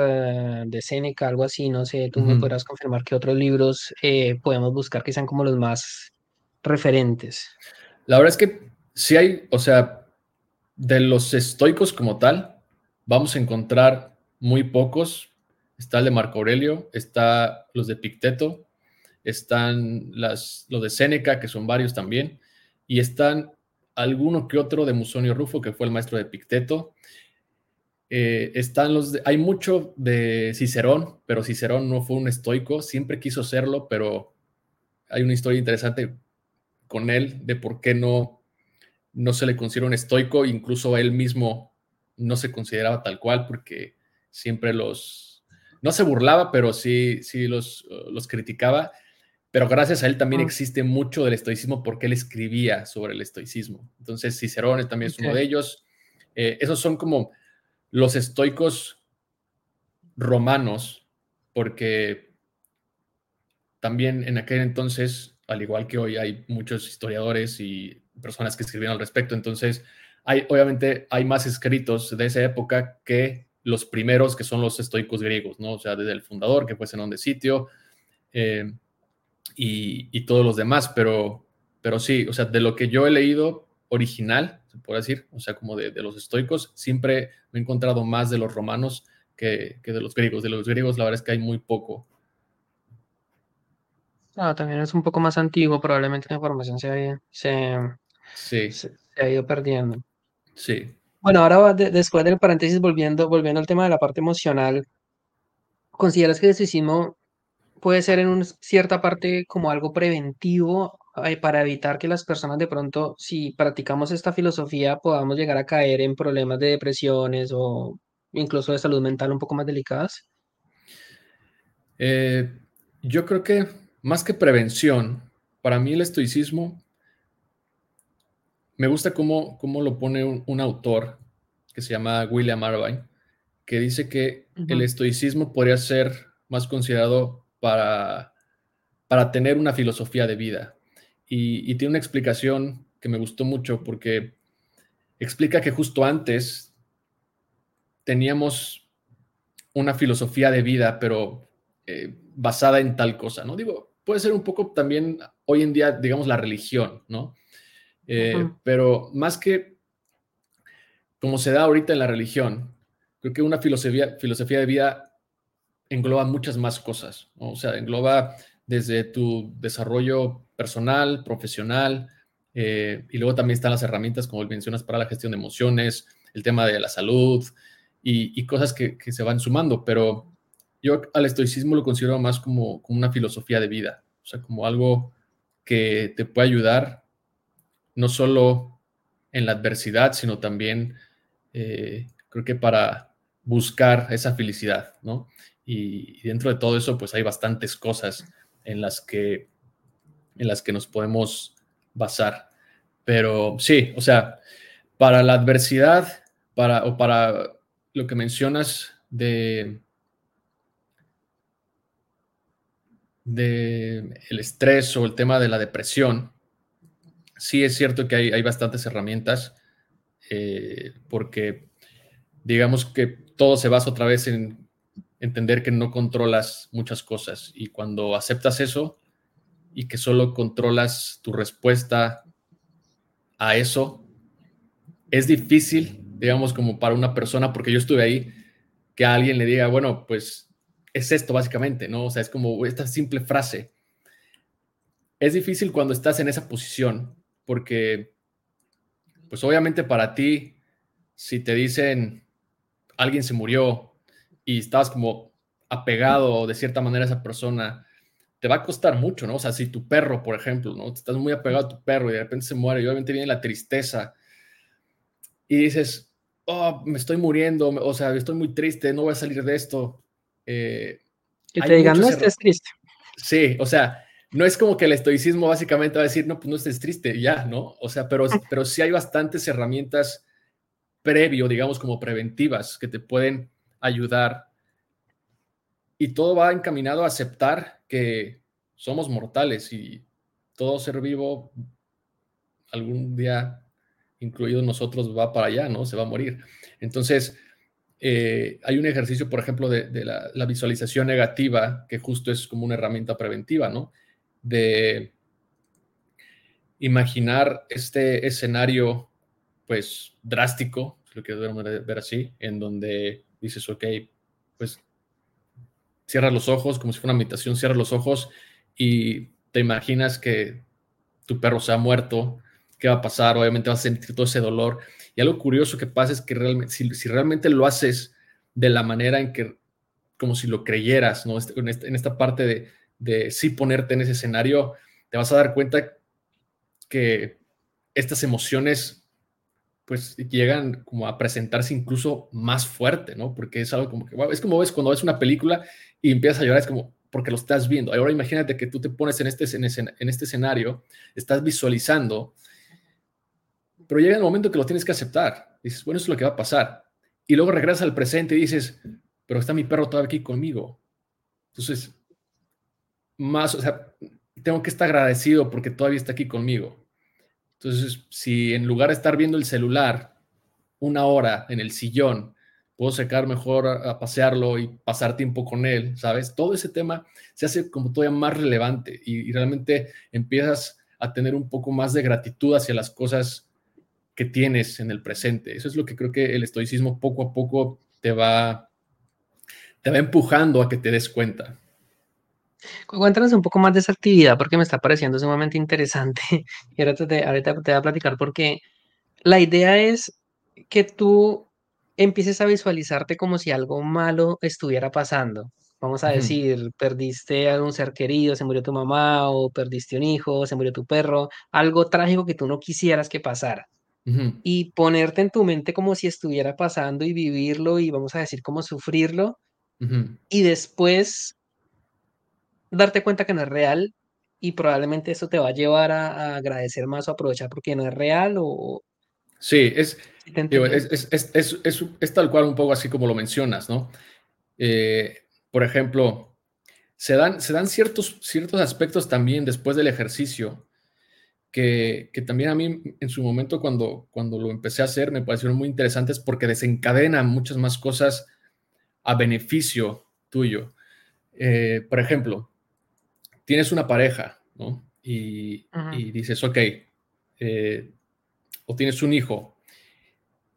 de Séneca, algo así, no sé, tú me podrás confirmar que otros libros eh, podemos buscar que sean como los más referentes. La verdad es que si hay, o sea, de los estoicos como tal, vamos a encontrar muy pocos. Está el de Marco Aurelio, está los de Picteto, están las, los de Séneca, que son varios también, y están alguno que otro de Musonio Rufo, que fue el maestro de Picteto. Eh, están los hay mucho de Cicerón, pero Cicerón no fue un estoico, siempre quiso serlo, pero hay una historia interesante con él de por qué no, no se le considera un estoico, incluso él mismo no se consideraba tal cual porque siempre los, no se burlaba, pero sí, sí los, los criticaba. Pero gracias a él también existe mucho del estoicismo porque él escribía sobre el estoicismo. Entonces, Cicerón también es uno de ellos. Eh, esos son como los estoicos romanos, porque también en aquel entonces, al igual que hoy, hay muchos historiadores y personas que escribieron al respecto. Entonces, hay, obviamente hay más escritos de esa época que los primeros, que son los estoicos griegos, ¿no? O sea, desde el fundador, que fue Zenón de Sitio, eh, y, todos los demás, pero, pero sí, o sea, de lo que yo he leído original, se puede decir, o sea, como de, los estoicos, siempre me he encontrado más de los romanos que, de los griegos. De los griegos, la verdad es que hay muy poco. Ah, también es un poco más antiguo, probablemente la información se, se, se ha ido perdiendo. Sí. Bueno, ahora después del paréntesis, volviendo, volviendo al tema de la parte emocional, ¿consideras que el estoicismo puede ser en cierta parte como algo preventivo para evitar que las personas de pronto, si practicamos esta filosofía, podamos llegar a caer en problemas de depresiones o incluso de salud mental un poco más delicadas? Eh, yo creo que más que prevención, para mí el estoicismo me gusta cómo, cómo lo pone un, autor que se llama William Irvine, que dice que el estoicismo podría ser más considerado para, para tener una filosofía de vida. Y, tiene una explicación que me gustó mucho porque explica que justo antes teníamos una filosofía de vida, pero eh, basada en tal cosa, ¿no? Digo, puede ser un poco también hoy en día, digamos, la religión, ¿no? Eh, pero más que como se da ahorita en la religión, creo que una filosofía, filosofía de vida engloba muchas más cosas. O sea, engloba desde tu desarrollo personal, profesional, eh, y luego también están las herramientas, como mencionas, para la gestión de emociones, el tema de la salud y, cosas que, se van sumando. Pero yo al estoicismo lo considero más como, como una filosofía de vida, o sea, como algo que te puede ayudar no solo en la adversidad, sino también eh, creo que para buscar esa felicidad, ¿no? Y, dentro de todo eso, pues hay bastantes cosas en las que, en las que nos podemos basar. Pero sí, o sea, para la adversidad, para, o para lo que mencionas de, de el estrés o el tema de la depresión, sí es cierto que hay, bastantes herramientas, eh, porque digamos que todo se basa otra vez en entender que no controlas muchas cosas y cuando aceptas eso y que solo controlas tu respuesta a eso, es difícil, digamos, como para una persona, porque yo estuve ahí, que alguien le diga, bueno, pues es esto básicamente, ¿no? O sea, es como esta simple frase. Es difícil cuando estás en esa posición porque, pues obviamente para ti, si te dicen alguien se murió y estás como apegado de cierta manera a esa persona, te va a costar mucho, ¿no? O sea, si tu perro, por ejemplo, ¿no? Estás muy apegado a tu perro y de repente se muere y obviamente viene la tristeza y dices, oh, me estoy muriendo, o sea, estoy muy triste, no voy a salir de esto. Eh, que te digan, no estés triste. Sí, o sea, no es como que el estoicismo básicamente va a decir, no, pues no estés triste, ya, ¿no? O sea, pero, pero sí hay bastantes herramientas previo, digamos, como preventivas que te pueden ayudar. Y todo va encaminado a aceptar que somos mortales y todo ser vivo algún día, incluido nosotros, va para allá, ¿no? Se va a morir. Entonces, eh, hay un ejercicio, por ejemplo, de, la, visualización negativa, que justo es como una herramienta preventiva, ¿no? De imaginar este escenario, pues, drástico, lo quiero ver así, en donde dices, ok, pues, cierra los ojos, como si fuera una meditación, cierra los ojos y te imaginas que tu perro se ha muerto, qué va a pasar, obviamente vas a sentir todo ese dolor. Y algo curioso que pasa es que realmente, si, realmente lo haces de la manera en que, como si lo creyeras, ¿no? Este, en esta, parte de, de sí ponerte en ese escenario, te vas a dar cuenta que estas emociones pues llegan como a presentarse incluso más fuerte, ¿no? Porque es algo como que, es como ves cuando ves una película y empiezas a llorar, es como, porque lo estás viendo. Ahora imagínate que tú te pones en este, en, este escenario, estás visualizando, pero llega el momento que lo tienes que aceptar. Dices, bueno, eso es lo que va a pasar. Y luego regresas al presente y dices, pero está mi perro todavía aquí conmigo. Entonces, más, o sea, tengo que estar agradecido porque todavía está aquí conmigo. Entonces, si en lugar de estar viendo el celular una hora en el sillón, puedo sacar mejor a, pasearlo y pasar tiempo con él, ¿sabes? Todo ese tema se hace como todavía más relevante y, realmente empiezas a tener un poco más de gratitud hacia las cosas que tienes en el presente. Eso es lo que creo que el estoicismo poco a poco te va, te va empujando a que te des cuenta. Cuéntanos un poco más de esa actividad porque me está pareciendo sumamente interesante y ahorita te, ahorita te voy a platicar porque la idea es que tú empieces a visualizarte como si algo malo estuviera pasando. Vamos a decir, perdiste a un ser querido, se murió tu mamá, o perdiste un hijo, se murió tu perro, algo trágico que tú no quisieras que pasara. Y ponerte en tu mente como si estuviera pasando y vivirlo y vamos a decir como sufrirlo. Y después darte cuenta que no es real y probablemente eso te va a llevar a, a agradecer más o aprovechar porque no es real o, Sí, es, es, tal cual un poco así como lo mencionas, ¿no? Eh, por ejemplo, se dan, se dan ciertos, ciertos aspectos también después del ejercicio que, también a mí en su momento cuando, cuando lo empecé a hacer me parecieron muy interesantes porque desencadenan muchas más cosas a beneficio tuyo. Eh, por ejemplo, tienes una pareja, ¿no? Y, dices, ok, eh, o tienes un hijo,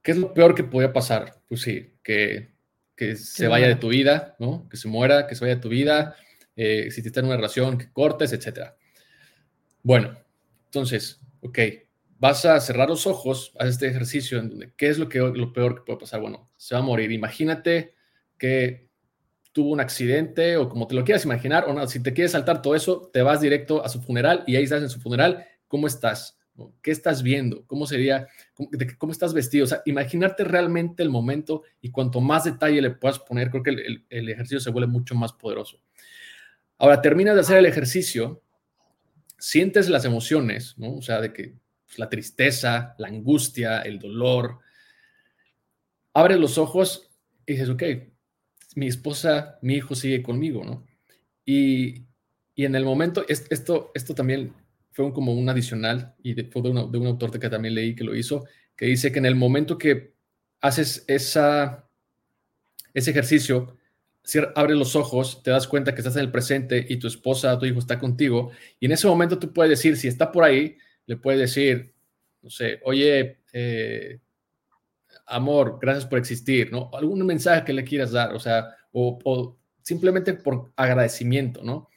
¿qué es lo peor que podría pasar? Pues sí, que, se vaya de tu vida, ¿no? Que se muera, que se vaya de tu vida, eh, si te está en una relación, que cortes, etc. Bueno, entonces, ok, vas a cerrar los ojos, haz este ejercicio en donde, ¿qué es lo, que, lo peor que puede pasar? Bueno, se va a morir. Imagínate que tuvo un accidente o como te lo quieras imaginar, o no, si te quieres saltar todo eso, te vas directo a su funeral y ahí estás en su funeral, ¿cómo estás? ¿Qué estás viendo? ¿Cómo sería? Cómo, estás vestido? O sea, imaginarte realmente el momento y cuanto más detalle le puedas poner, creo que el, ejercicio se vuelve mucho más poderoso. Ahora, terminas de hacer el ejercicio, sientes las emociones, ¿no? O sea, de que pues, la tristeza, la angustia, el dolor. Abres los ojos y dices, ok, mi esposa, mi hijo sigue conmigo, ¿no? Y, y en el momento, esto, esto también fue como un adicional y fue de, de, un autor que también leí que lo hizo, que dice que en el momento que haces esa, ese ejercicio, abres los ojos, te das cuenta que estás en el presente y tu esposa, tu hijo está contigo, y en ese momento tú puedes decir, si está por ahí, le puedes decir, no sé, oye, eh, amor, gracias por existir, ¿no? Algún mensaje que le quieras dar, o sea, o, simplemente por agradecimiento, ¿no?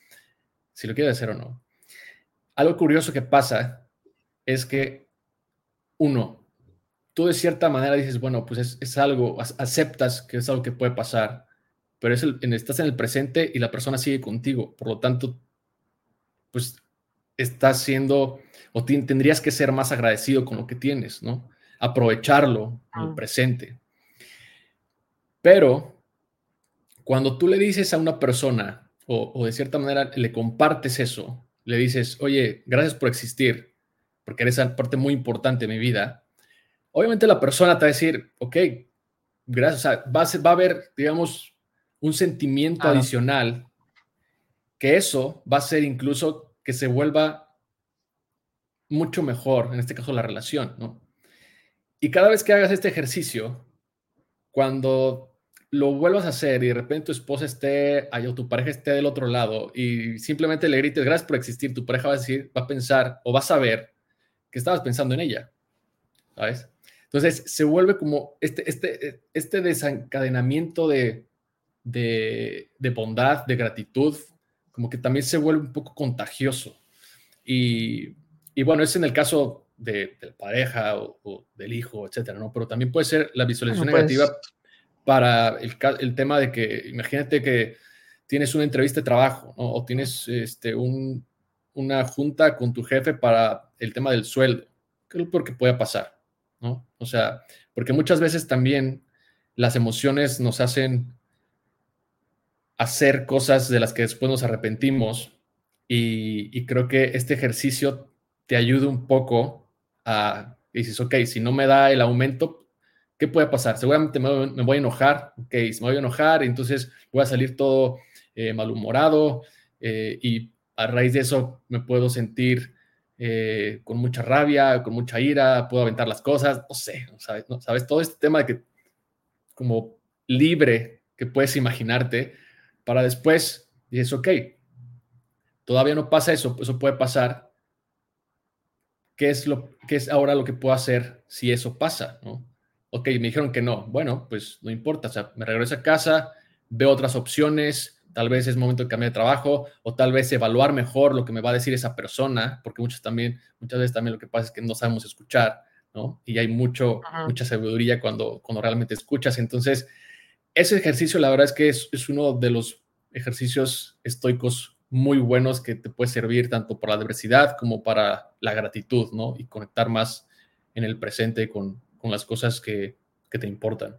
Si lo quieres hacer o no algo curioso que pasa es que, uno, tú de cierta manera dices, bueno, pues es, algo, aceptas que es algo que puede pasar, pero es estás en el presente y la persona sigue contigo, por lo tanto, pues estás siendo, o tendrías que ser más agradecido con lo que tienes, ¿no? Aprovecharlo en el ah. presente. Pero cuando tú le dices a una persona, o de cierta manera le compartes eso, le dices, oye, gracias por existir, porque eres parte muy importante de mi vida, obviamente la persona te va a decir, ok, gracias, o sea, va a, va a haber, digamos, un sentimiento adicional, que eso va a ser incluso que se vuelva mucho mejor, en este caso la relación, ¿no? Y cada vez que hagas este ejercicio, cuando lo vuelvas a hacer y de repente tu esposa esté ahí o tu pareja esté del otro lado y simplemente le grites gracias por existir, tu pareja va a decir, va a pensar o va a saber que estabas pensando en ella, ¿sabes? Entonces se vuelve como este, este, este desencadenamiento de, de, bondad, de gratitud, como que también se vuelve un poco contagioso. Y, y bueno, es en el caso de, la pareja o, del hijo, etcétera, ¿no? Pero también puede ser la visualización pues negativa para el, tema de que, imagínate que tienes una entrevista de trabajo o tienes este, una junta con tu jefe para el tema del sueldo. ¿Qué es lo que puede pasar? ¿no? O sea, porque muchas veces también las emociones nos hacen hacer cosas de las que después nos arrepentimos y, y creo que este ejercicio te ayuda un poco a, dices, ok, si no me da el aumento, ¿qué puede pasar? Seguramente me, voy a enojar, ok, me voy a enojar, entonces voy a salir todo eh, malhumorado eh, y a raíz de eso me puedo sentir eh, con mucha rabia, con mucha ira, puedo aventar las cosas, no sé, ¿sabes? ¿sabes? Todo este tema de que como libre que puedes imaginarte para después, dices, ok, todavía no pasa eso, eso puede pasar. ¿Qué es, lo, qué es ahora lo que puedo hacer si eso pasa? ¿no? ok, me dijeron que no, bueno, pues no importa, o sea, me regreso a casa, veo otras opciones, tal vez es momento de cambiar de trabajo o tal vez evaluar mejor lo que me va a decir esa persona, porque muchas también, muchas veces también lo que pasa es que no sabemos escuchar, ¿no? Y hay mucho, mucha sabiduría cuando, cuando realmente escuchas. Entonces, ese ejercicio, la verdad es que es, es uno de los ejercicios estoicos muy buenos que te puede servir tanto para la adversidad como para la gratitud, ¿no? Y conectar más en el presente con, con las cosas que, te importan.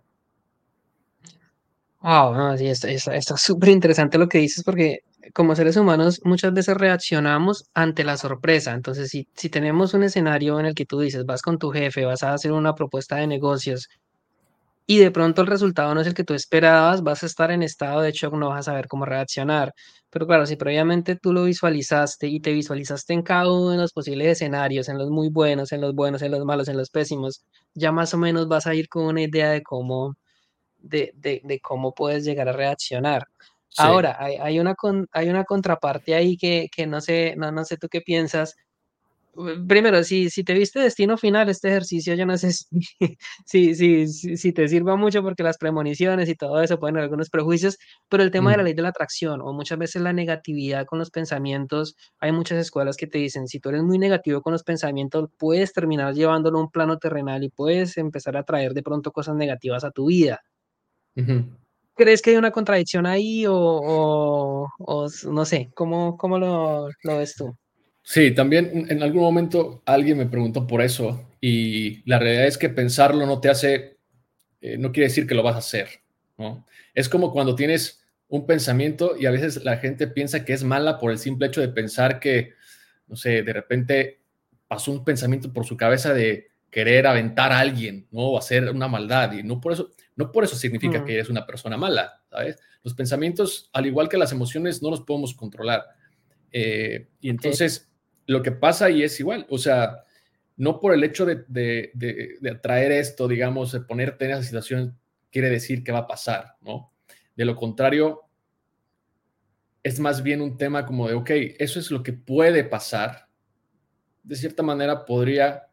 Wow, no, sí, está súper interesante lo que dices porque como seres humanos muchas veces reaccionamos ante la sorpresa. Entonces, si, si tenemos un escenario en el que tú dices, vas con tu jefe, vas a hacer una propuesta de negocios y de pronto el resultado no es el que tú esperabas, vas a estar en estado de shock, no vas a saber cómo reaccionar. Pero claro, si previamente tú lo visualizaste y te visualizaste en cada uno de los posibles escenarios, en los muy buenos, en los buenos, en los malos, en los pésimos, ya más o menos vas a ir con una idea de cómo, de, de, de cómo puedes llegar a reaccionar. Ahora, hay, hay, una hay una contraparte ahí que, que no sé, no, no sé tú qué piensas, primero, si, si te viste destino final, este ejercicio yo no sé si, si, si, te sirva mucho porque las premoniciones y todo eso pueden haber algunos prejuicios, pero el tema de la mm. ley de la atracción o muchas veces la negatividad con los pensamientos, hay muchas escuelas que te dicen, si tú eres muy negativo con los pensamientos, puedes terminar llevándolo a un plano terrenal y puedes empezar a traer de pronto cosas negativas a tu vida. ¿Crees que hay una contradicción ahí o, o, no sé, cómo, cómo lo, lo ves tú? Sí, también en algún momento alguien me preguntó por eso y la realidad es que pensarlo no te hace, eh, no quiere decir que lo vas a hacer, ¿no? Es como cuando tienes un pensamiento y a veces la gente piensa que es mala por el simple hecho de pensar que, no sé, de repente pasó un pensamiento por su cabeza de querer aventar a alguien, ¿no? O hacer una maldad y no por eso, no por eso significa mm. que eres una persona mala, ¿sabes? Los pensamientos, al igual que las emociones, no los podemos controlar. Eh, y entonces lo que pasa y es igual, o sea, no por el hecho de, de, atraer esto, digamos, de ponerte en esa situación, quiere decir que va a pasar, ¿no? De lo contrario, es más bien un tema como de, ok, eso es lo que puede pasar. De cierta manera podría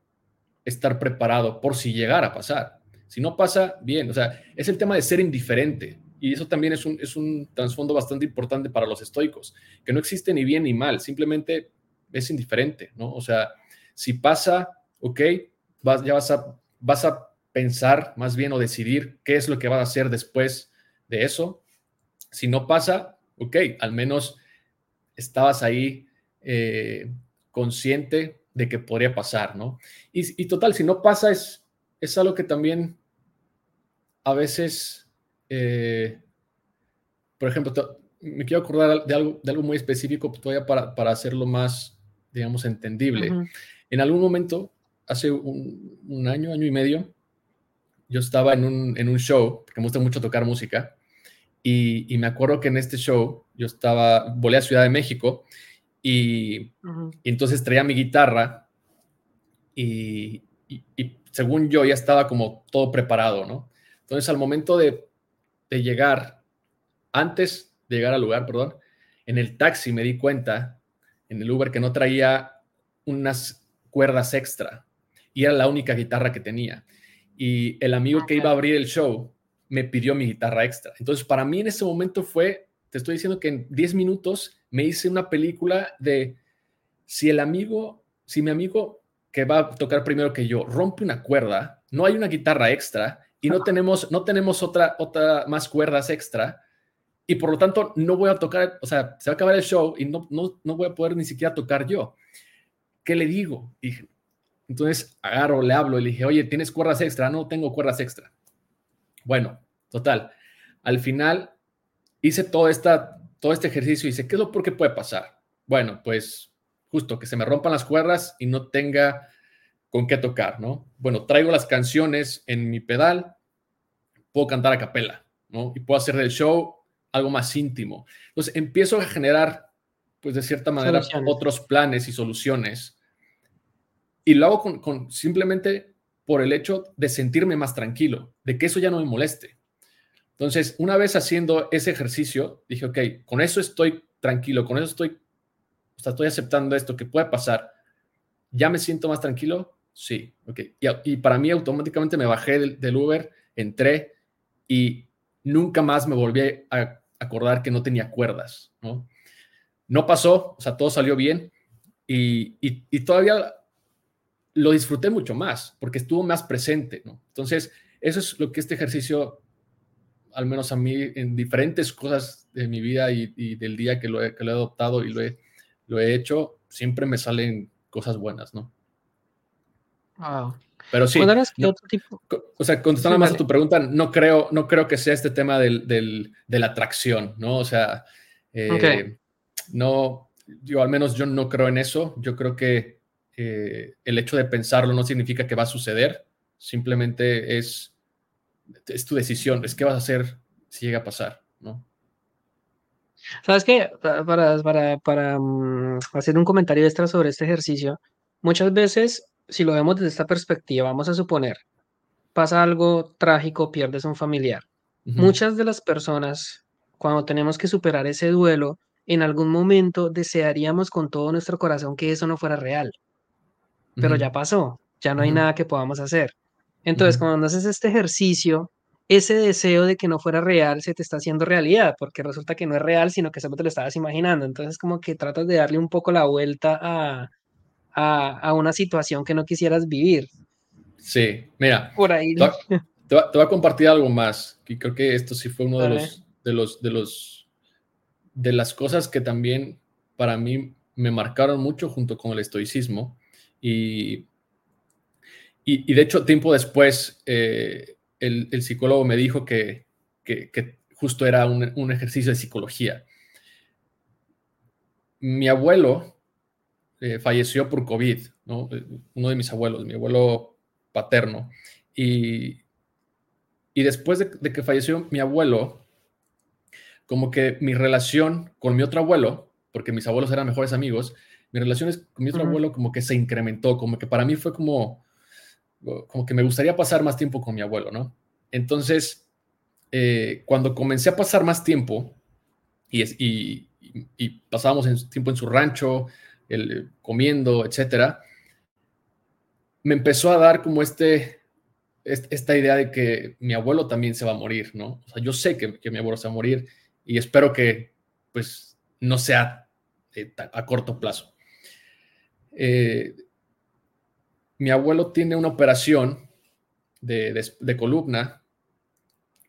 estar preparado por si llegara a pasar. Si no pasa, bien, o sea, es el tema de ser indiferente. Y eso también es un, es un trasfondo bastante importante para los estoicos, que no existe ni bien ni mal, simplemente es indiferente, ¿no? O sea, si pasa, ok, vas, ya vas a, vas a pensar más bien o decidir qué es lo que vas a hacer después de eso. Si no pasa, ok, al menos estabas ahí eh, consciente de que podría pasar, ¿no? Y, total, si no pasa, es, es algo que también a veces, eh, por ejemplo, me quiero acordar de algo, de algo muy específico todavía para, para hacerlo más, digamos, entendible. En algún momento, hace un, año, año y medio, yo estaba en un, en un show, porque me gusta mucho tocar música, y, me acuerdo que en este show yo estaba, volé a Ciudad de México, y, entonces traía mi guitarra, y, y, según yo ya estaba como todo preparado, ¿no? Entonces al momento de, de llegar, antes de llegar al lugar, perdón, en el taxi me di cuenta, en el Uber, que no traía unas cuerdas extra y era la única guitarra que tenía. Y el amigo que iba a abrir el show me pidió mi guitarra extra. Entonces, para mí en ese momento fue, te estoy diciendo que en 10 minutos me hice una película de si el amigo, si mi amigo que va a tocar primero que yo rompe una cuerda, no hay una guitarra extra y no tenemos, no tenemos otra, otra más cuerdas extra y por lo tanto no voy a tocar, o sea, se va a acabar el show y no, no, no voy a poder ni siquiera tocar yo. ¿Qué le digo? Dije, entonces agarro, le hablo y le dije, oye, ¿tienes cuerdas extra? No tengo cuerdas extra. Bueno, total. Al final hice todo, esta, todo este ejercicio y dice, ¿qué es lo por qué puede pasar? Bueno, pues justo que se me rompan las cuerdas y no tenga con qué tocar, ¿no? Bueno, traigo las canciones en mi pedal, puedo cantar a capela, ¿no? Y puedo hacer del show algo más íntimo. Entonces empiezo a generar, pues de cierta manera, otros planes y soluciones. Y lo hago con, simplemente por el hecho de sentirme más tranquilo, de que eso ya no me moleste. Entonces, una vez haciendo ese ejercicio, dije, ok, con eso estoy tranquilo, con eso estoy o sea, estoy aceptando esto que puede pasar, ¿ya me siento más tranquilo? Sí, ok. Y, para mí automáticamente me bajé del, Uber, entré y nunca más me volví a acordar que no tenía cuerdas, ¿no? No pasó, o sea, todo salió bien y, y, todavía lo disfruté mucho más porque estuvo más presente. Entonces, eso es lo que este ejercicio, al menos a mí, en diferentes cosas de mi vida y, del día que lo, he, que lo he adoptado y lo he lo he hecho, siempre me salen cosas buenas, ¿no? Pero sí, o sea, contestando más a tu pregunta, no creo, no creo que sea este tema del, de la atracción, ¿no? O sea, eh, no, yo al menos yo no creo en eso. Yo creo que eh, el hecho de pensarlo no significa que va a suceder, simplemente es, es tu decisión, es qué vas a hacer si llega a pasar, ¿no? ¿Sabes qué? Para, para, para mm, hacer un comentario extra sobre este ejercicio, muchas veces, si lo vemos desde esta perspectiva, vamos a suponer, pasa algo trágico, pierdes a un familiar. Muchas de las personas, cuando tenemos que superar ese duelo, en algún momento desearíamos con todo nuestro corazón que eso no fuera real. Pero ya pasó, ya no hay nada que podamos hacer. Entonces, cuando haces este ejercicio, ese deseo de que no fuera real se te está haciendo realidad, porque resulta que no es real, sino que solo te lo estabas imaginando. Entonces, como que tratas de darle un poco la vuelta a, a, una situación que no quisieras vivir. Sí, mira. Por ahí. Te, voy a compartir algo más, que creo que esto sí fue uno de los, de los, de los, de las cosas que también para mí me marcaron mucho junto con el estoicismo. Y, y, de hecho, tiempo después, eh, el, psicólogo me dijo que, justo era un, ejercicio de psicología. Mi abuelo eh, falleció por COVID, uno de mis abuelos, mi abuelo paterno. Y, después de, que falleció mi abuelo, como que mi relación con mi otro abuelo, porque mis abuelos eran mejores amigos, mi relación con mi otro abuelo como que se incrementó, como que para mí fue como, como que me gustaría pasar más tiempo con mi abuelo, ¿no? Entonces, eh, cuando comencé a pasar más tiempo y, y, pasábamos tiempo en su rancho, comiendo, etcétera, me empezó a dar como este, esta idea de que mi abuelo también se va a morir, ¿no? O sea, yo sé que, mi abuelo se va a morir y espero que, pues, no sea eh, a corto plazo. Eh, mi abuelo tiene una operación de, columna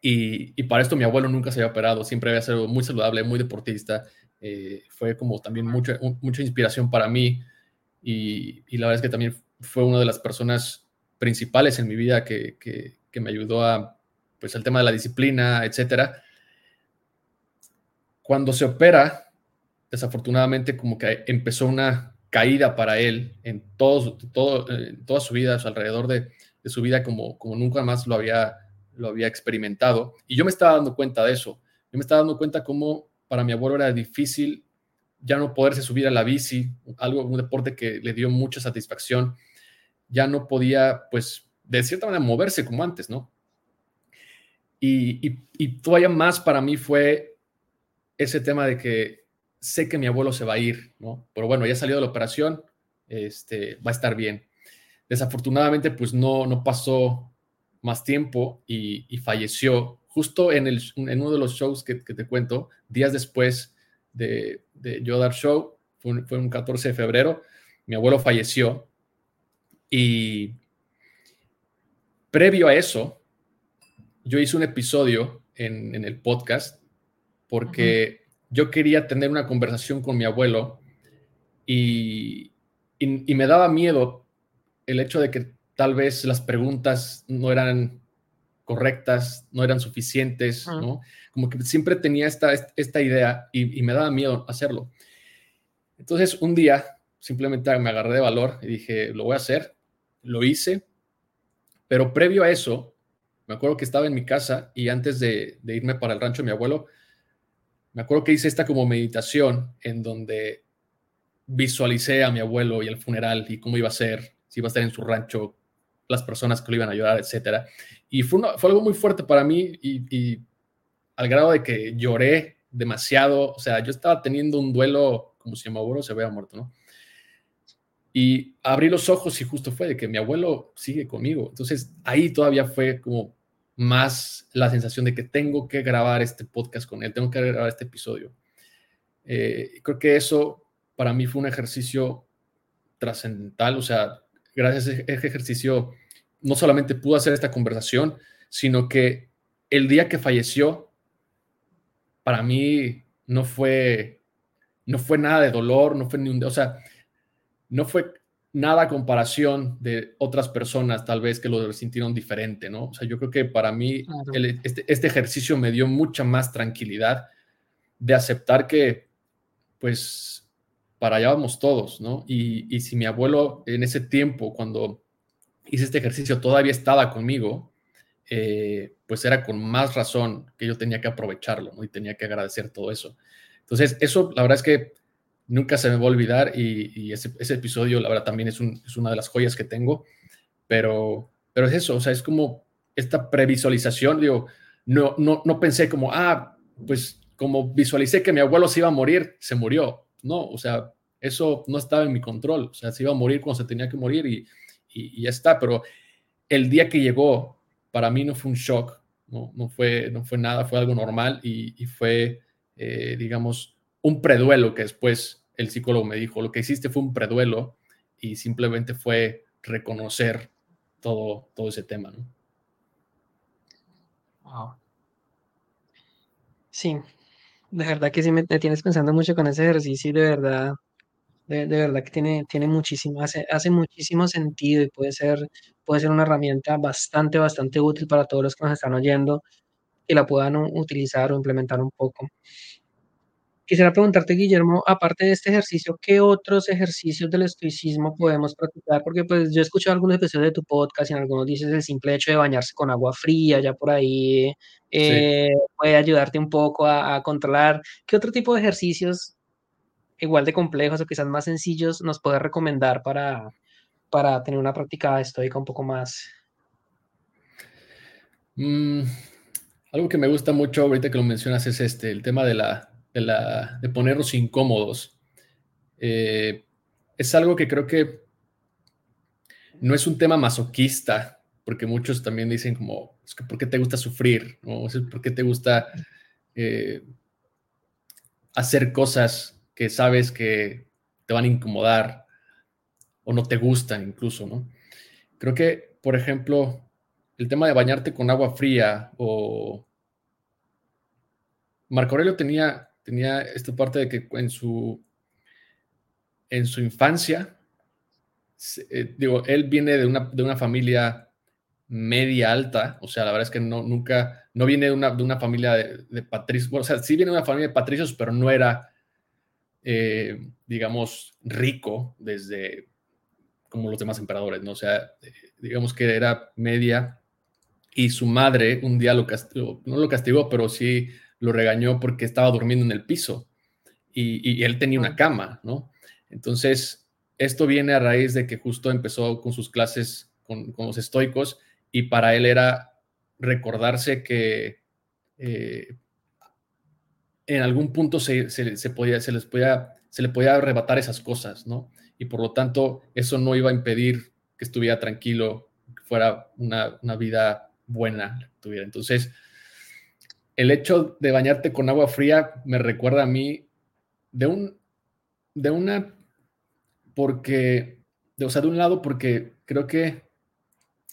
y, para esto mi abuelo nunca se había operado, siempre había sido muy saludable, muy deportista. Eh, fue como también mucha, mucha inspiración para mí y, la verdad es que también fue una de las personas principales en mi vida que, me ayudó a, pues, el tema de la disciplina, etcétera. Cuando se opera, desafortunadamente como que empezó una caída para él en, todo, todo, en toda su vida, su alrededor de, de su vida como, como nunca más lo había, lo había experimentado. Y yo me estaba dando cuenta de eso. Yo me estaba dando cuenta cómo para mi abuelo era difícil ya no poderse subir a la bici, algo, un deporte que le dio mucha satisfacción. Ya no podía, pues, de cierta manera moverse como antes, ¿no? Y, y, todavía más para mí fue ese tema de que sé que mi abuelo se va a ir, ¿no? Pero bueno, ya salió de la operación, este, va a estar bien. Desafortunadamente, pues no, no pasó más tiempo y, y falleció justo en, el, en, uno de los shows que, que te cuento, días después de, de yo dar show, fue fue un 14 de febrero, mi abuelo falleció y previo a eso, yo hice un episodio en, el podcast porque yo quería tener una conversación con mi abuelo y, me daba miedo el hecho de que tal vez las preguntas no eran correctas, no eran suficientes, ¿no? Como que siempre tenía esta, esta idea y, y, me daba miedo hacerlo. Entonces, un día simplemente me agarré de valor y dije, lo voy a hacer, lo hice, pero previo a eso, me acuerdo que estaba en mi casa y antes de, irme para el rancho de mi abuelo, me acuerdo que hice esta como meditación en donde visualicé a mi abuelo y el funeral y cómo iba a ser, si iba a estar en su rancho, las personas que lo iban a ayudar, etc. Y fue, fue algo muy fuerte para mí y, al grado de que lloré demasiado, o sea, yo estaba teniendo un duelo como si mi abuelo se hubiera muerto, ¿no? Y abrí los ojos y justo fue de que mi abuelo sigue conmigo. Entonces ahí todavía fue como más la sensación de que tengo que grabar este podcast con él, tengo que grabar este episodio. Eh, creo que eso para mí fue un ejercicio trascendental, o sea, gracias a ese ejercicio no solamente pude hacer esta conversación, sino que el día que falleció, para mí no fue, no fue nada de dolor, no fue ni un, o sea, no fue nada a comparación de otras personas tal vez que lo sintieron diferente, ¿no? O sea, yo creo que para mí este, este, ejercicio me dio mucha más tranquilidad de aceptar que, pues, para allá vamos todos, ¿no? Y, si mi abuelo en ese tiempo, cuando hice este ejercicio, todavía estaba conmigo, eh, pues era con más razón que yo tenía que aprovecharlo. Y tenía que agradecer todo eso. Entonces, eso, la verdad es que nunca se me va a olvidar y, ese, episodio, la verdad, también es, una de las joyas que tengo, pero, pero es eso, o sea, es como esta previsualización, digo, no, no, no pensé como, ah, pues como visualicé que mi abuelo se iba a morir, se murió, no, o sea, eso no estaba en mi control, o sea, se iba a morir cuando se tenía que morir y, y, ya está, pero el día que llegó, para mí no fue un shock, no, no, fue, no fue nada, fue algo normal y, fue, eh, digamos, un preduelo que después el psicólogo me dijo, lo que hiciste fue un preduelo y simplemente fue reconocer todo, todo ese tema, ¿no? Sí, de verdad que sí me, tienes pensando mucho con ese ejercicio y de verdad, de, verdad que tiene, tiene muchísimo, hace, hace muchísimo sentido y puede ser, puede ser una herramienta bastante, bastante útil para todos los que nos están oyendo y la puedan utilizar o implementar un poco. Quisiera preguntarte, Guillermo, aparte de este ejercicio, ¿qué otros ejercicios del estoicismo podemos practicar? Porque pues yo he escuchado algunos episodios de tu podcast y en algunos dices el simple hecho de bañarse con agua fría, ya por ahí eh, puede ayudarte un poco a, controlar. ¿Qué otro tipo de ejercicios igual de complejos o quizás más sencillos nos puedes recomendar para, para tener una práctica estoica un poco más? Mm, algo que me gusta mucho ahorita que lo mencionas es este, el tema de la de, ponernos incómodos. Eh, es algo que creo que no es un tema masoquista, porque muchos también dicen como, ¿por qué te gusta sufrir? ¿no? ¿Por qué te gusta eh, hacer cosas que sabes que te van a incomodar o no te gustan incluso, ¿no? Creo que, por ejemplo, el tema de bañarte con agua fría o... Marco Aurelio tenía tenía esta parte de que en su, en su infancia, eh, digo, él viene de una, de una, familia media alta, o sea, la verdad es que no, nunca, no viene de una, de una familia de, patricios, o sea, sí viene de una familia de patricios, pero no era, eh, digamos, rico desde como los demás emperadores, ¿no? O sea, digamos que era media y su madre un día lo castigó, no lo castigó, pero sí lo regañó porque estaba durmiendo en el piso y, él tenía una cama, ¿no? Entonces, esto viene a raíz de que justo empezó con sus clases con, los estoicos y para él era recordarse que eh, en algún punto se, podía, se, les podía, se le podía arrebatar esas cosas, ¿no? Y por lo tanto, eso no iba a impedir que estuviera tranquilo, que fuera una, una vida buena. Tuviera. Entonces, el hecho de bañarte con agua fría me recuerda a mí de un, de una, porque, de, o sea, de un lado, porque creo que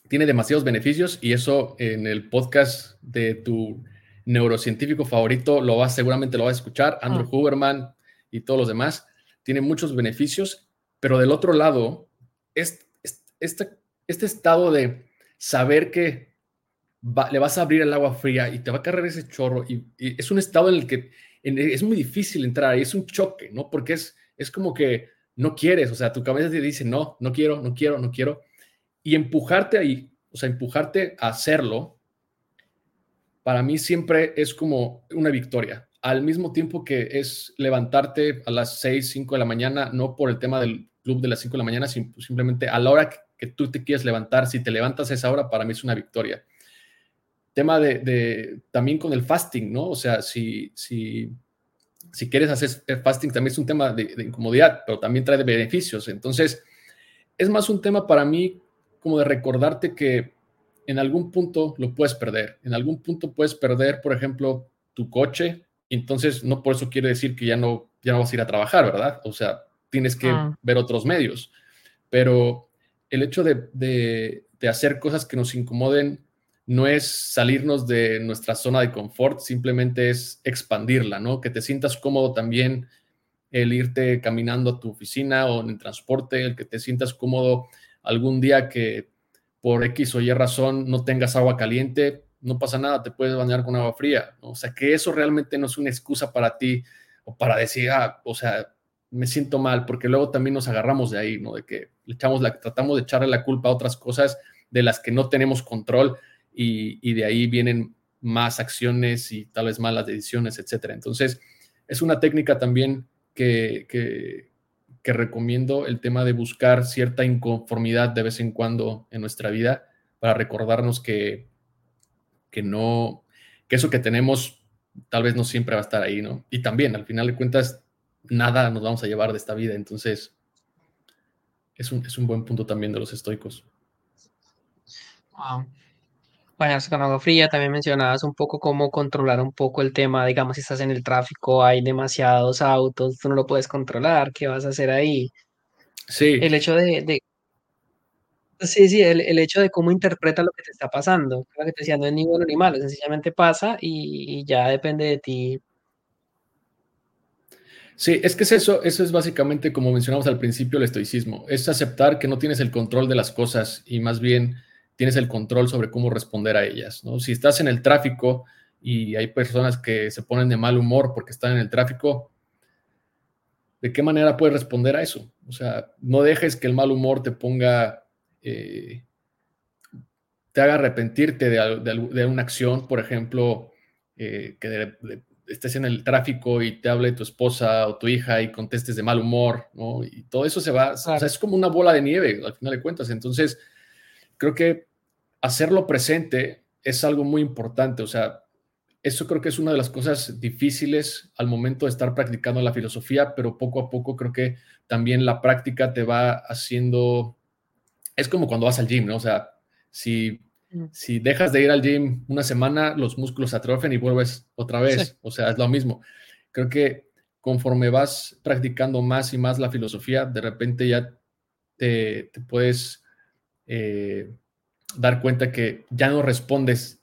tiene demasiados beneficios y eso en el podcast de tu neurocientífico favorito lo vas, seguramente lo vas a escuchar, Andrew ah. Huberman y todos los demás, tiene muchos beneficios, pero del otro lado, este, este, este estado de saber que le vas a abrir el agua fría y te va a cargar ese chorro y, es un estado en el que es muy difícil entrar y es un choque, ¿no? Porque es, es como que no quieres, o sea, tu cabeza te dice, no, no quiero, no quiero, no quiero. Y empujarte ahí, o sea, empujarte a hacerlo, para mí siempre es como una victoria. Al mismo tiempo que es levantarte a las 6, 5 de la mañana, no por el tema del club de las 5 de la mañana, simplemente a la hora que, tú te quieres levantar, si te levantas a esa hora, para mí es una victoria tema de, también con el fasting, ¿no? O sea, si, si, quieres hacer fasting también es un tema de, incomodidad, pero también trae beneficios. Entonces, es más un tema para mí como de recordarte que en algún punto lo puedes perder. En algún punto puedes perder, por ejemplo, tu coche. Entonces, no por eso quiere decir que ya no, ya no vas a ir a trabajar, ¿verdad? O sea, tienes que ah. ver otros medios. Pero el hecho de, de hacer cosas que nos incomoden no es salirnos de nuestra zona de confort, simplemente es expandirla, ¿no? Que te sientas cómodo también el irte caminando a tu oficina o en el transporte, el que te sientas cómodo algún día que por X o Y razón no tengas agua caliente, no pasa nada, te puedes bañar con agua fría, O sea, que eso realmente no es una excusa para ti o para decir, ah, o sea, me siento mal, porque luego también nos agarramos de ahí, ¿no? De que echamos la, tratamos de echarle la culpa a otras cosas de las que no tenemos control y, de ahí vienen más acciones y tal vez malas decisiones, etcétera. Entonces, es una técnica también que, que, recomiendo, el tema de buscar cierta inconformidad de vez en cuando en nuestra vida para recordarnos que, que no, que eso que tenemos tal vez no siempre va a estar ahí, ¿no? Y también, al final de cuentas, nada nos vamos a llevar de esta vida. Entonces, es un, es un buen punto también de los estoicos. Wow bañarse con agua fría. También mencionabas un poco cómo controlar un poco el tema, digamos, si estás en el tráfico, hay demasiados autos, tú no lo puedes controlar, ¿qué vas a hacer ahí? Sí. El hecho de, sí, sí, el, hecho de cómo interpreta lo que te está pasando. Lo que te decía, no es ni bueno ni malo, sencillamente pasa y, ya depende de ti. Sí, es que es eso, eso es básicamente como mencionamos al principio el estoicismo, es aceptar que no tienes el control de las cosas y más bien tienes el control sobre cómo responder a ellas. ¿no? Si estás en el tráfico y hay personas que se ponen de mal humor porque están en el tráfico, ¿de qué manera puedes responder a eso? O sea, no dejes que el mal humor te ponga, eh, te haga arrepentirte de, una acción, por ejemplo, eh, que estés en el tráfico y te hable tu esposa o tu hija y contestes de mal humor, ¿no? Y todo eso se va, o sea, es como una bola de nieve al final de cuentas. Entonces, creo que hacerlo presente es algo muy importante. O sea, eso creo que es una de las cosas difíciles al momento de estar practicando la filosofía, pero poco a poco creo que también la práctica te va haciendo, es como cuando vas al gym, ¿no? O sea, si, mm. si dejas de ir al gym una semana, los músculos se atrofian y vuelves otra vez. O sea, es lo mismo. Creo que conforme vas practicando más y más la filosofía, de repente ya te, puedes... Eh, dar cuenta que ya no respondes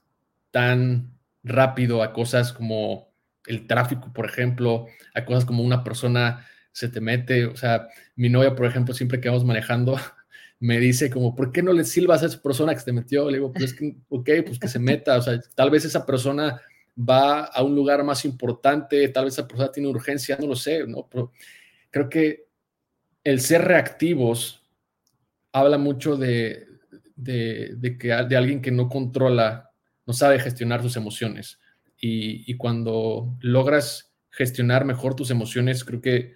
tan rápido a cosas como el tráfico, por ejemplo, a cosas como una persona se te mete, o sea, mi novia, por ejemplo, siempre que vamos manejando, me dice como, ¿por qué no le silbas a esa persona que se te metió? Le digo, pues que, ok, pues que se meta, o sea, tal vez esa persona va a un lugar más importante, tal vez esa persona tiene urgencia, no lo sé, ¿no? Pero creo que el ser reactivos habla mucho de, de, que, de alguien que no controla, no sabe gestionar sus emociones. Y, cuando logras gestionar mejor tus emociones, creo que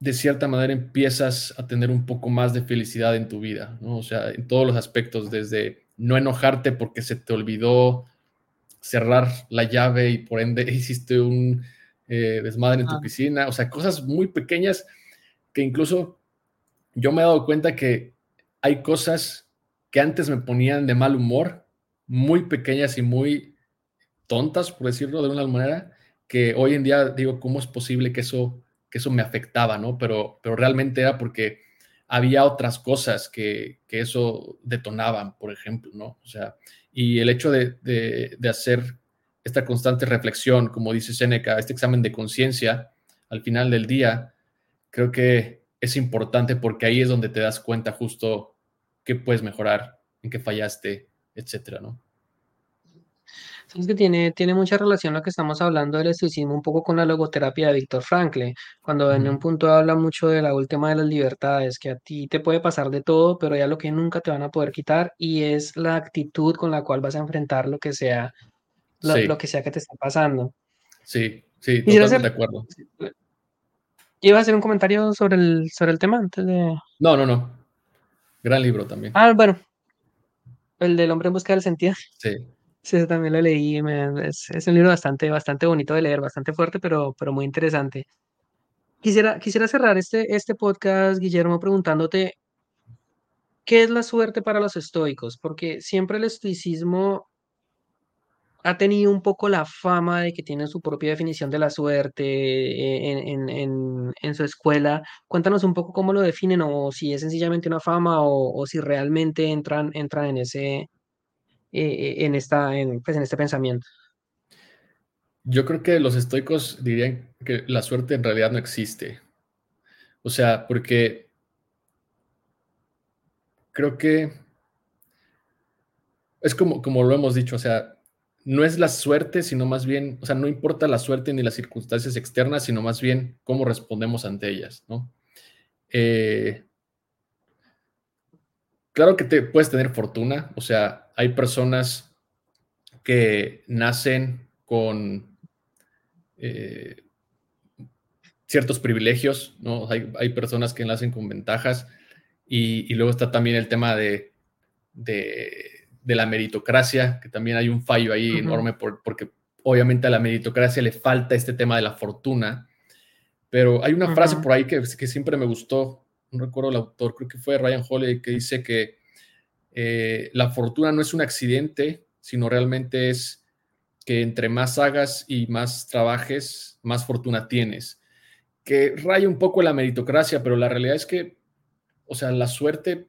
de cierta manera empiezas a tener un poco más de felicidad en tu vida, ¿no? O sea, en todos los aspectos, desde no enojarte porque se te olvidó cerrar la llave y por ende hiciste un eh, desmadre en tu piscina, o sea, cosas muy pequeñas que incluso yo me he dado cuenta que hay cosas que antes me ponían de mal humor, muy pequeñas y muy tontas, por decirlo de una manera, que hoy en día digo, ¿cómo es posible que eso, que eso me afectaba, no? Pero, pero realmente era porque había otras cosas que, que eso detonaban, por ejemplo, ¿no? O sea, y el hecho de, de, de hacer esta constante reflexión, como dice Seneca, este examen de conciencia al final del día, creo que es importante porque ahí es donde te das cuenta justo qué puedes mejorar, en qué fallaste, etcétera, ¿no? Es que tiene, tiene mucha relación lo que estamos hablando del estoicismo un poco con la logoterapia de Víctor Frankl, cuando en un punto habla mucho de la última de las libertades, que a ti te puede pasar de todo, pero ya lo que nunca te van a poder quitar y es la actitud con la cual vas a enfrentar lo que sea, lo, que sea que te está pasando. Sí, sí, totalmente de acuerdo. ¿Ibas a hacer un comentario sobre el, sobre el tema antes de...? No, no, no. Gran libro también. Ah, bueno. El del hombre en busca del sentido. Sí. Sí, también lo leí. es, un libro bastante, bastante bonito de leer, bastante fuerte, pero, pero muy interesante. Quisiera, quisiera cerrar este, este podcast, Guillermo, preguntándote, ¿qué es la suerte para los estoicos? Porque siempre el estoicismo ha tenido un poco la fama de que tienen su propia definición de la suerte eh, en, su escuela. Cuéntanos un poco cómo lo definen o si es sencillamente una fama o, si realmente entran, entran en ese, eh, en, esta, en, pues, en este pensamiento? Yo creo que los estoicos dirían que la suerte en realidad no existe. O sea, porque creo que es como, como lo hemos dicho, o sea, no es la suerte, sino más bien, o sea, no importa la suerte ni las circunstancias externas, sino más bien cómo respondemos ante ellas, ¿no? Eh, claro que te puedes tener fortuna, o sea, hay personas que nacen con eh, ciertos privilegios, ¿no? Hay, personas que nacen con ventajas y, luego está también el tema de, la meritocracia, que también hay un fallo ahí enorme porque obviamente a la meritocracia le falta este tema de la fortuna, pero hay una frase por ahí que, que siempre me gustó, no recuerdo el autor, creo que fue Ryan Holiday, que dice que eh, la fortuna no es un accidente, sino realmente es que entre más hagas y más trabajes, más fortuna tienes. Que raya un poco la meritocracia, pero la realidad es que, o sea, la suerte,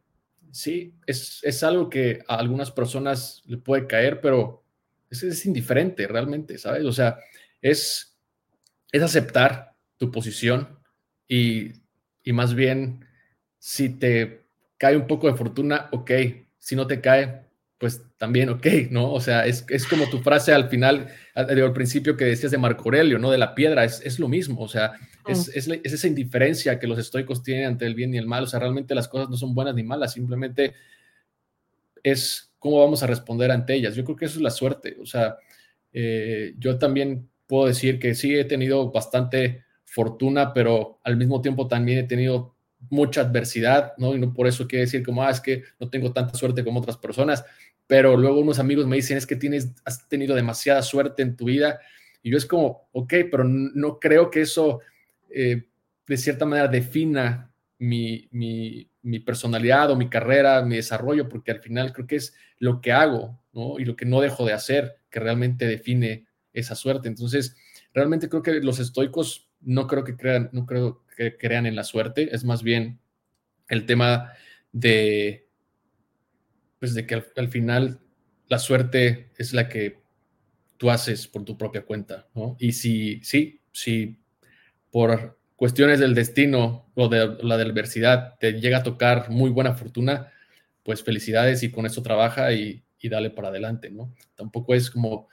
sí, es, algo que a algunas personas le puede caer, pero es, es indiferente realmente, ¿sabes? O sea, es, es aceptar tu posición y, y más bien si te cae un poco de fortuna, ok, si no te cae, pues también ok, ¿no? O sea, es, como tu frase al final, al, al, principio que decías de Marco Aurelio, ¿no? De la piedra, es, lo mismo, o sea, es, es, esa indiferencia que los estoicos tienen ante el bien y el mal, o sea, realmente las cosas no son buenas ni malas, simplemente es cómo vamos a responder ante ellas. Yo creo que eso es la suerte, o sea, eh, yo también puedo decir que sí he tenido bastante fortuna, pero al mismo tiempo también he tenido mucha adversidad, ¿no? Y no por eso quiere decir como, ah, es que no tengo tanta suerte como otras personas, pero luego unos amigos me dicen, es que tienes, has tenido demasiada suerte en tu vida, y yo es como, ok, pero no creo que eso eh, de cierta manera defina mi, mi, personalidad o mi carrera, mi desarrollo, porque al final creo que es lo que hago, ¿no? Y lo que no dejo de hacer que realmente define esa suerte. Entonces, realmente creo que los estoicos no creo que crean, no creo que crean en la suerte, es más bien el tema de, pues de que al, final la suerte es la que tú haces por tu propia cuenta, ¿no? Y si, sí, si por cuestiones del destino o de la adversidad te llega a tocar muy buena fortuna, pues felicidades y con eso trabaja y, y dale para adelante, ¿no? Tampoco es como,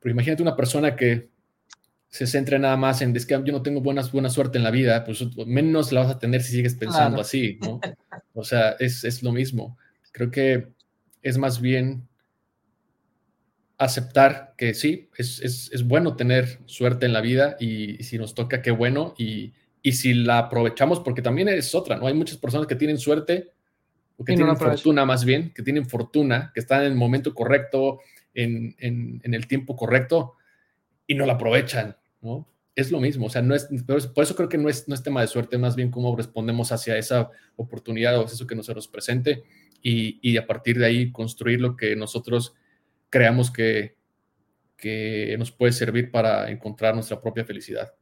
pero imagínate una persona que se centre nada más en, es que yo no tengo buena, buena suerte en la vida, pues menos la vas a tener si sigues pensando así, ¿no? O sea, es, lo mismo. Creo que es más bien aceptar que sí, es, bueno tener suerte en la vida y, si nos toca, qué bueno, y, y, si la aprovechamos, porque también es otra, ¿no? Hay muchas personas que tienen suerte o que tienen fortuna más bien, que tienen fortuna, que están en el momento correcto, en, en, el tiempo correcto y no la aprovechan, ¿no? Es lo mismo, o sea, no es, por eso creo que no es, no es tema de suerte, más bien cómo respondemos hacia esa oportunidad o eso que nos, nos presente y, y a partir de ahí construir lo que nosotros creamos que, que nos puede servir para encontrar nuestra propia felicidad.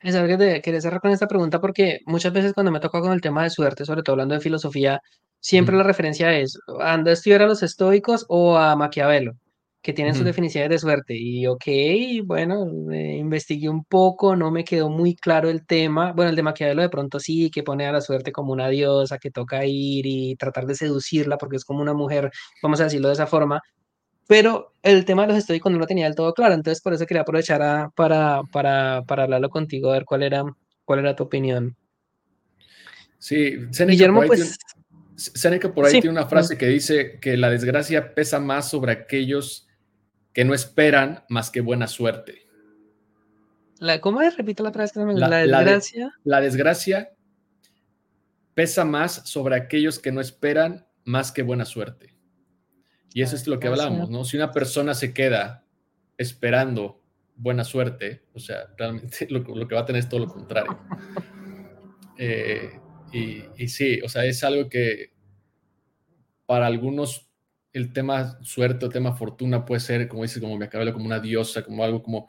Es algo que quería cerrar con esta pregunta porque muchas veces cuando me toca con el tema de suerte, sobre todo hablando de filosofía, siempre la referencia es, anda a estudiar a los estoicos o a Maquiavelo, que tienen sus definiciones de suerte. Y ok, bueno, investigué un poco, no me quedó muy claro el tema. Bueno, el de Maquiavelo de pronto sí, que pone a la suerte como una diosa, que toca ir y tratar de seducirla porque es como una mujer, vamos a decirlo de esa forma. Pero el tema de los estoicos no lo tenía del todo claro, entonces por eso quería aprovechar para, para, para hablarlo contigo, a ver cuál era, cuál era tu opinión. Sí, Guillermo, pues... Seneca por ahí tiene una frase que dice que la desgracia pesa más sobre aquellos que no esperan más que buena suerte. La, ¿Cómo es? Repito la frase. La, la desgracia. La, desgracia pesa más sobre aquellos que no esperan más que buena suerte. Y eso es lo que hablamos, ¿no? Si una persona se queda esperando buena suerte, o sea, realmente lo, que va a tener es todo lo contrario. Eh, y, y, sí, o sea, es algo que para algunos el tema suerte o tema fortuna puede ser, como dices, como me acabo como una diosa, como algo como,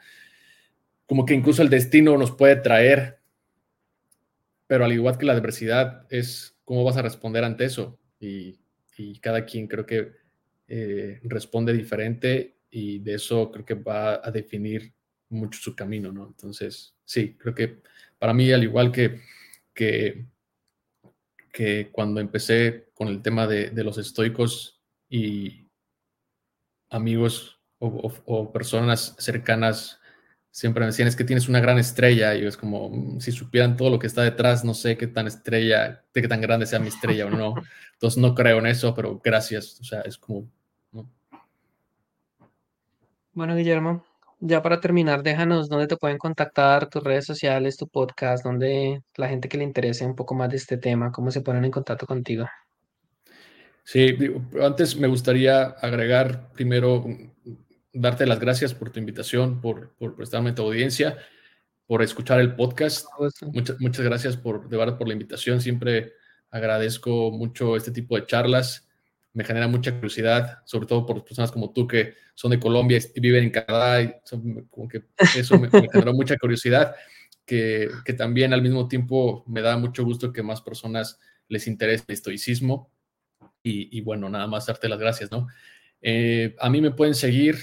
como que incluso el destino nos puede traer, pero al igual que la adversidad es cómo vas a responder ante eso y, y cada quien creo que eh, responde diferente y de eso creo que va a definir mucho su camino, ¿no? Entonces, sí, creo que para mí, al igual que, que, que cuando empecé con el tema de, de los estoicos, y amigos o, personas cercanas siempre me decían, es que tienes una gran estrella, y es como, mm, si supieran todo lo que está detrás, no sé qué tan estrella, de qué tan grande sea mi estrella o no. Entonces no creo en eso, pero gracias, o sea, es como... Bueno, Guillermo, ya para terminar, déjanos dónde te pueden contactar, tus redes sociales, tu podcast, donde la gente que le interese un poco más de este tema, cómo se ponen en contacto contigo. Sí, antes me gustaría agregar primero, darte las gracias por tu invitación, por, por prestarme tu audiencia, por escuchar el podcast. Muchas, muchas gracias por, de verdad, por la invitación. Siempre agradezco mucho este tipo de charlas. Me genera mucha curiosidad, sobre todo por personas como tú que son de Colombia y viven en Canadá. Y como que eso me, me generó mucha curiosidad, que, que también al mismo tiempo me da mucho gusto que más personas les interese el estoicismo y, bueno, nada más darte las gracias, ¿no? Eh, a mí me pueden seguir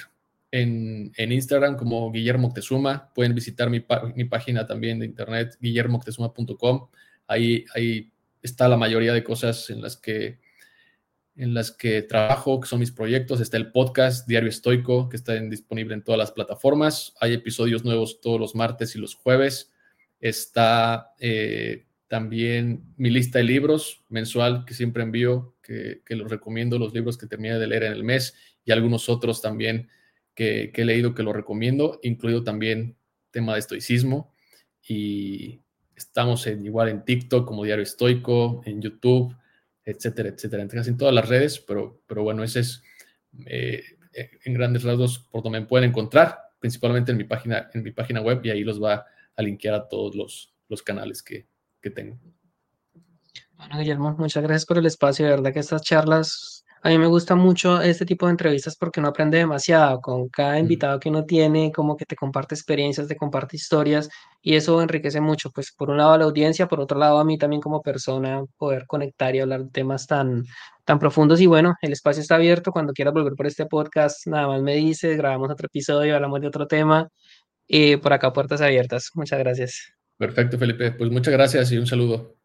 en, Instagram como Guillermo Moctezuma. Pueden visitar mi, página también de internet, guillermoctezuma.com. Ahí, ahí está la mayoría de cosas en las que en las que trabajo, que son mis proyectos. Está el podcast Diario Estoico, que está disponible en todas las plataformas. Hay episodios nuevos todos los martes y los jueves. Está eh, también mi lista de libros mensual que siempre envío, que, los recomiendo, los libros que terminé de leer en el mes y algunos otros también que, he leído que los recomiendo, incluido también tema de estoicismo. Y estamos en, igual en TikTok como Diario Estoico, en YouTube, etcétera, etcétera. En todas las redes, pero, pero bueno, ese es eh, en grandes rasgos por donde me pueden encontrar, principalmente en mi página, en mi página web y ahí los va a linkear a todos los, los canales que, que tengo. Bueno, Guillermo, muchas gracias por el espacio. De verdad que estas charlas, a mí me gusta mucho este tipo de entrevistas porque uno aprende demasiado con cada invitado que uno tiene, como que te comparte experiencias, te comparte historias y eso enriquece mucho. Pues por un lado a la audiencia, por otro lado a mí también como persona, poder conectar y hablar de temas tan, tan profundos. Y bueno, el espacio está abierto. Cuando quieras volver por este podcast, nada más me dices, grabamos otro episodio, hablamos de otro tema. Y por acá puertas abiertas. Muchas gracias. Perfecto, Felipe. Pues muchas gracias y un saludo.